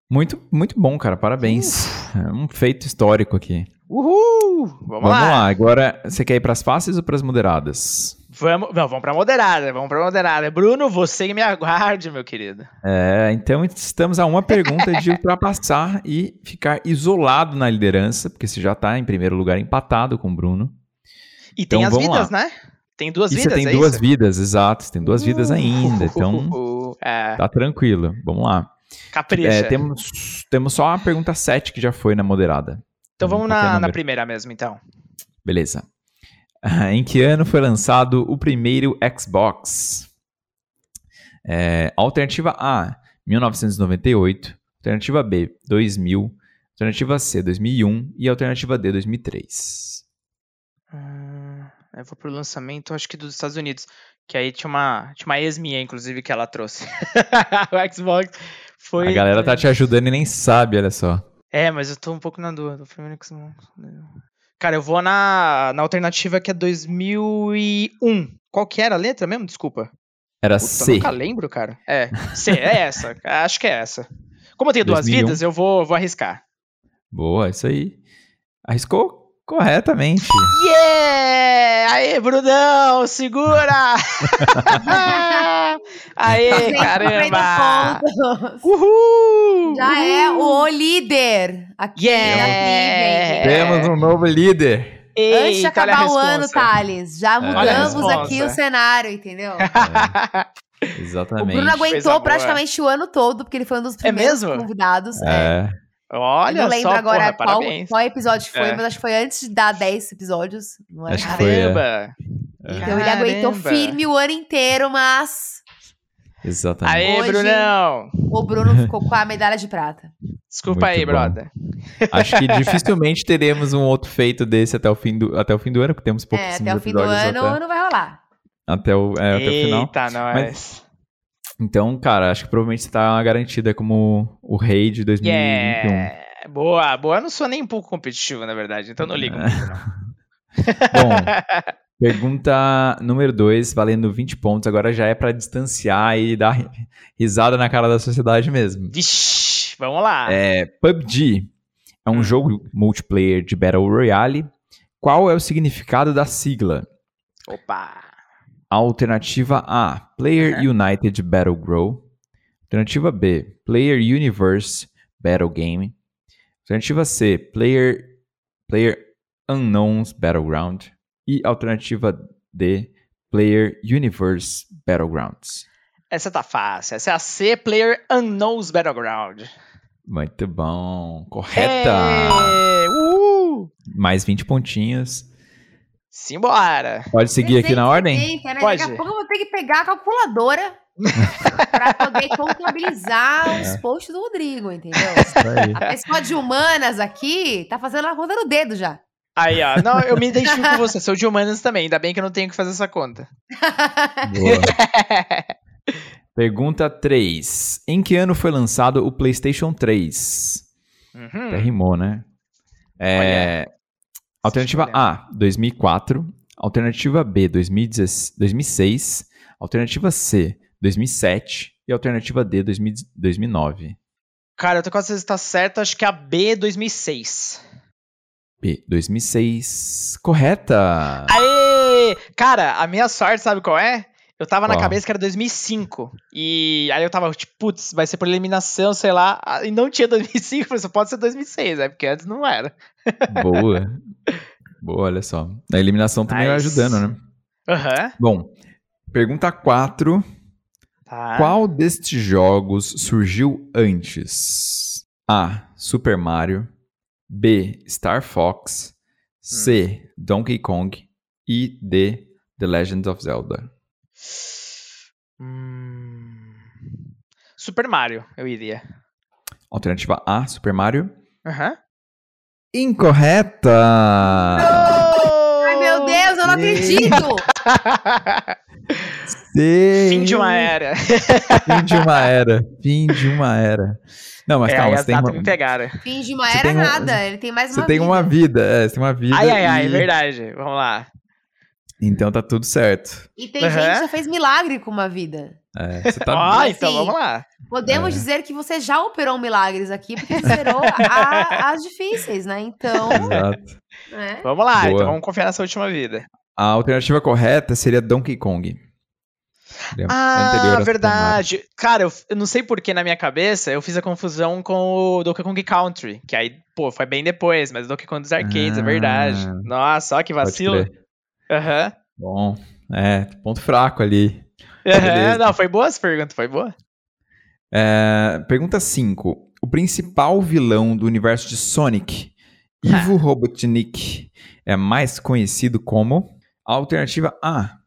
Muito, muito bom, cara. Parabéns. É um feito histórico aqui. Uhul! Vamos, Vamos lá. lá. Agora, você quer ir pras fáceis ou pras moderadas? Vamos, não, vamos pra moderada, vamos pra moderada. Bruno, você que me aguarde, meu querido. É, então estamos a uma pergunta de ultrapassar e ficar isolado na liderança, porque você já tá em primeiro lugar empatado com o Bruno. E tem Então, as vamos vidas, lá. né? Tem duas e vidas, você tem é duas isso? vidas, exato. Você tem duas vidas ainda, então Uh, é, tá tranquilo. Vamos lá. capricha. É, temos, temos só a pergunta 7 que já foi na moderada. Então vamos na, na primeira mesmo, então. Beleza. Em que ano foi lançado o primeiro Xbox? É, alternativa A, 1998. Alternativa B, 2000. Alternativa C, 2001. E alternativa D, 2003. Ah, eu vou pro lançamento, acho que dos Estados Unidos. Que aí tinha uma, tinha uma ex minha, inclusive, que ela trouxe. o Xbox foi. A galera tá te ajudando e nem sabe, olha só. É, mas eu tô um pouco na dúvida. O primeiro Xbox. Cara, eu vou na, na alternativa que é 2001. Qual que era a letra mesmo? Desculpa. Era Puta, C. nunca lembro, cara. É, C, é essa. Acho que é essa. Como eu tenho duas 2001. vidas, eu vou, vou arriscar. Boa, isso aí. Arriscou corretamente. Yeah! Aê, Brunão, segura! Aê, Gente, caramba! 50 pontos. Uhul! Já é o líder aqui. Yeah! aqui, gente. Temos um novo líder. Antes de acabar o ano. Thales, já mudamos aqui o cenário, entendeu? É, O exatamente. Bruno Coisa aguentou boa. praticamente o ano todo, porque ele foi um dos primeiros mesmo? convidados. É. É, Olha Eu não lembro só, agora porra, qual, parabéns. qual episódio foi, É. mas acho que foi antes de dar 10 episódios. Não é? Acho que foi, é. Caramba! Então ele aguentou Caramba. firme o ano inteiro, mas exatamente. Aê, Hoje- Brunão! o Bruno ficou com a medalha de prata. Desculpa Muito aí, bom. brother. Acho que dificilmente teremos um outro feito desse até o fim do, até o fim do ano, porque temos É, pouquíssimos até o fim do episódios ano até, não vai rolar. até o, é, até o final. Eita, nós. Então, cara, acho que provavelmente você tá garantida como o rei de 2021. Yeah! Boa, boa. Eu não sou nem um pouco competitivo, na verdade, então não ligo muito, não. Bom, pergunta número 2, valendo 20 pontos. Agora já é pra distanciar e dar ri- risada na cara da sociedade mesmo. Vixe, vamos lá. É, PUBG é um Hum. jogo multiplayer de Battle Royale. Qual é o significado da sigla? Opa! Alternativa A, Player United Battle Grow. Alternativa B, Player Universe Battle Game. Alternativa C, Player, Player Unknowns Battleground. E alternativa D, Player Universe Battlegrounds. Essa tá fácil. Essa é a C Player Unknowns Battleground. Muito bom. Correta! É! Mais 20 pontinhos. Simbora! Pode seguir aqui na ordem? 370, né? Pode. Daqui a pouco eu vou ter que pegar a calculadora pra poder contabilizar os posts do Rodrigo, entendeu? Isso aí. A pessoa de humanas aqui tá fazendo a conta no dedo já. Aí, ó. Não, eu me identifico com você. Sou de humanas também. Ainda bem que eu não tenho que fazer essa conta. Boa. Pergunta 3. Em que ano foi lançado o PlayStation 3? Uhum. Até rimou, né? É, alternativa A, 2004. Alternativa B, 2006. Alternativa C, 2007. E alternativa D, 2009. Cara, eu tô quase certeza que tá certo. Acho que a B 2006. B, 2006. Correta! Aê! Cara, a minha sorte, sabe qual é? Eu tava na Qual? cabeça que era 2005. E aí eu tava tipo, putz, vai ser por eliminação, sei lá. E não tinha 2005, eu falei, só pode ser 2006, né? Porque antes não era. Boa. Boa, olha só. A eliminação também Nice. ajudando, né? Aham. Bom, pergunta 4. Tá. Qual destes jogos surgiu antes? A. Super Mario. B. Star Fox. C. Donkey Kong. E D. The Legend of Zelda. Hum... Super Mario, eu iria. Alternativa A. Super Mario. Aham. Incorreta! Ai, meu Deus, eu não acredito! C. Fim de uma era. Fim de uma era. Fim de uma era. Não, mas é, calma, você tem uma, me pegaram. Fim de uma Você era tem um- nada. Ele tem mais você uma tem vida. uma vida. É, você tem uma vida. Ai, ai, ai, é e- verdade. Vamos lá. Então tá tudo certo. E tem Aham. gente que já fez milagre com uma vida. É, você tá Ó, assim, então vamos lá. Podemos É. dizer que você já operou milagres aqui, porque a- as difíceis, né? Então, Exato. né? Vamos lá, Boa. então vamos confiar nessa última vida. A alternativa correta seria Donkey Kong. É Ah, verdade. Cara, eu, eu não sei porque na minha cabeça eu fiz a confusão com o Donkey Kong Country, que aí, pô, foi bem depois, mas Donkey Kong dos arcades, é Ah. verdade. Nossa, ó que Pode vacilo. Aham. Bom, é, ponto fraco ali. Aham. Não, foi boa essa pergunta, foi boa. É, pergunta 5. O principal vilão do universo de Sonic, Ivo Robotnik, é mais conhecido como Alternativa A,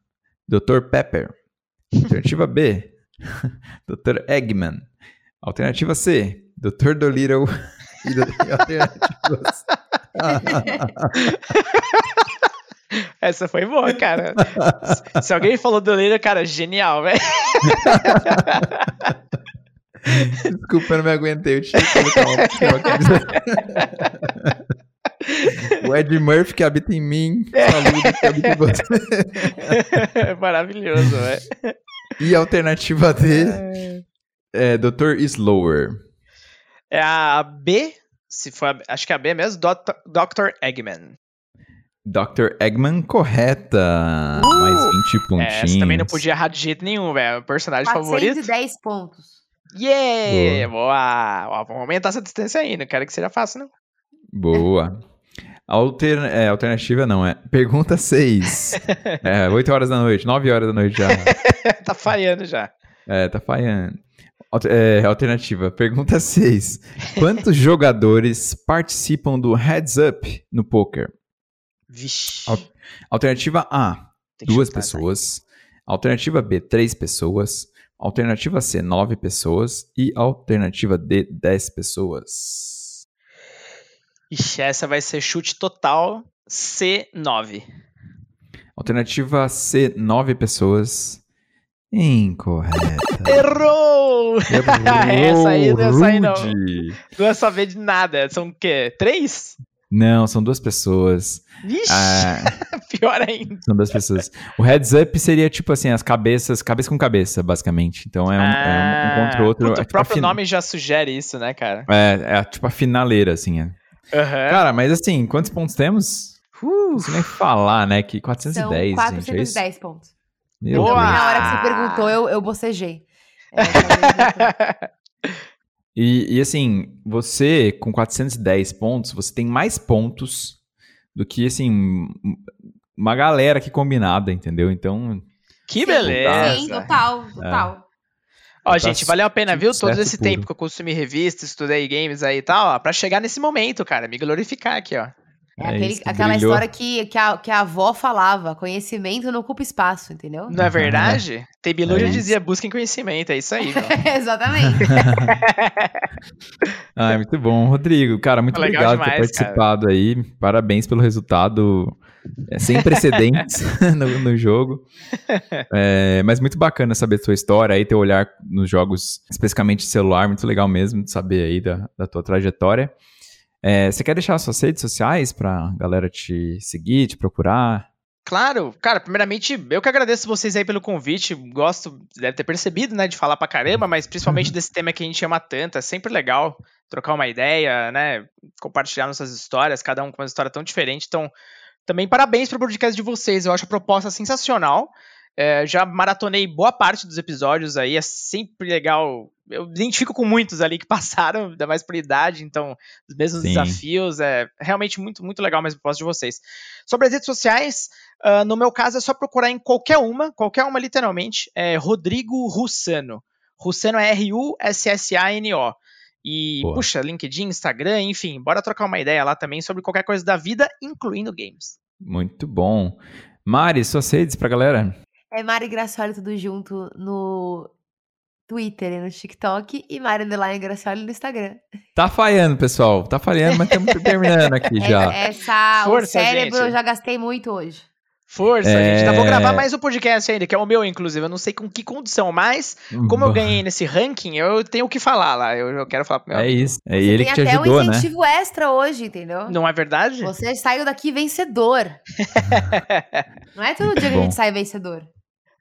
Dr. Pepper. Alternativa B, Dr. Eggman. Alternativa C, Dr. Dolittle. E e alternativas. Essa foi boa, cara. Se- alguém falou do Lira, cara, genial, velho. Desculpa, eu não me aguentei. Eu tinha que colocar uma. O Ed Murphy que habita em mim. Saludo que habita em você. Maravilhoso, velho. E a alternativa D é Dr. Slower. É a B, se for, a- acho que é a B mesmo. Dr. Eggman. Dr. Eggman, correta. Mais 20 pontinhos. É, Essa também não podia errar de jeito nenhum, velho. Personagem favorito. 410 pontos. Yeah! Boa! Ó, vamos aumentar essa distância aí, não quero que seja fácil, não. Boa. Alter... É, alternativa não, é. Pergunta 6. É, 8 horas da noite, 9 horas da noite já. tá falhando já. É, tá falhando. Alter- é, alternativa. Pergunta 6. Quantos jogadores participam do Heads Up no poker? Vixe. Al- Alternativa A, duas pessoas. Alternativa B, três pessoas. Alternativa C, nove pessoas. E alternativa D, dez pessoas. Ixi, essa vai ser chute total C9. Alternativa C, nove pessoas. Incorreta. Errou! essa aí, Errou, essa aí não. rude. Não é saber de nada. São o quê? Três? Não, são duas pessoas. Vixe, Ah, pior ainda. são duas pessoas. O heads up seria tipo assim, as cabeças, cabeça com cabeça, basicamente. Então é um, é um contra o outro. é o tipo próprio fin- nome já sugere isso, né, cara? É, é tipo a finaleira, assim. é. Aham. Cara, mas assim, quantos pontos temos? Uh, Não sei nem falar, né? Que São 410, gente. É isso? 410 pontos. Meu Boa! Deus. Na hora que você perguntou, eu, eu bocejei. É, E, e assim, você com 410 pontos, você tem mais pontos do que, assim, uma galera aqui combinada, entendeu? Então, que beleza. Sim, total, total. Ó, Tá gente, valeu a pena, viu? Todo esse puro. tempo que eu consumi revistas, estudei games aí e tal, ó, pra chegar nesse momento, cara, me glorificar aqui, ó. É, É aquele- isso, aquela brilhou. história que, que, a, que a avó falava: conhecimento não ocupa espaço, entendeu? Não é verdade? Tebilu É já dizia, busquem conhecimento, é isso aí? Exatamente. ah, é muito bom. Rodrigo, cara, muito Legal obrigado por ter demais, participado aí. Parabéns pelo resultado é, sem precedentes no, no jogo. É, mas muito bacana saber a sua história aí, teu olhar nos jogos, especificamente de celular, muito legal mesmo de saber aí da, da tua trajetória. É, você quer deixar suas redes sociais pra galera te seguir, te procurar? Claro, cara, primeiramente, eu que agradeço vocês aí pelo convite. Gosto, deve ter percebido, né, de falar pra caramba, mas principalmente desse tema que a gente ama tanto. É sempre legal trocar uma ideia, né? Compartilhar nossas histórias, cada um com uma história tão diferente. Então, também parabéns pro podcast de vocês. Eu acho a proposta sensacional. É, já maratonei boa parte dos episódios aí, é sempre legal. Eu identifico com muitos ali que passaram, ainda mais por idade, então, os mesmos Sim. desafios. É realmente muito, muito legal mesmo a proposta de vocês. Sobre as redes sociais, uh, no meu caso é só procurar em qualquer uma, qualquer uma literalmente, é Rodrigo Russano. Russano é R-U-S-S-A-N-O. E, Boa. puxa, LinkedIn, Instagram, enfim, bora trocar uma ideia lá também sobre qualquer coisa da vida, incluindo games. Muito bom. Mari, suas redes pra galera? É Mari Gracioli tudo junto no Twitter e no TikTok e Mari Underline Gracioli no Instagram. Tá falhando, pessoal. Tá falhando, mas estamos terminando aqui já. Essa, Força, o cérebro gente. eu já gastei muito hoje. Força, é... gente. Ainda vou gravar mais um podcast ainda, que é o meu, inclusive. Eu não sei com que condição, mas como eu ganhei nesse ranking, eu tenho o que falar lá. Eu, eu quero falar pro meu É amigo. isso. É Você ele que te ajudou, né? tem até um incentivo né? extra hoje, entendeu? Não é verdade? Você saiu daqui vencedor. não é todo dia que a gente sai vencedor.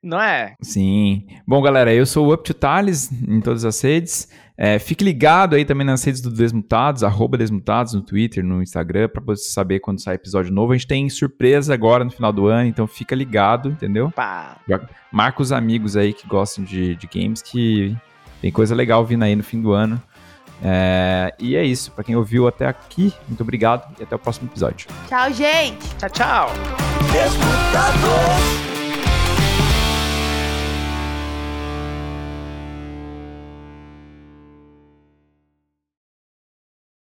Não é? Sim. Bom, galera, eu sou o Up to Thales em todas as redes. É, fique ligado aí também nas redes do Desmutados, arroba Desmutados no Twitter, no Instagram, para você saber quando sai episódio novo. A gente tem surpresa agora no final do ano, então fica ligado, entendeu? Pá. Marca os amigos aí que gostam de, de games, que tem coisa legal vindo aí no fim do ano. É, e é isso. Para quem ouviu até aqui, muito obrigado e até o próximo episódio. Tchau, gente. Tchau, tchau. Desmutados.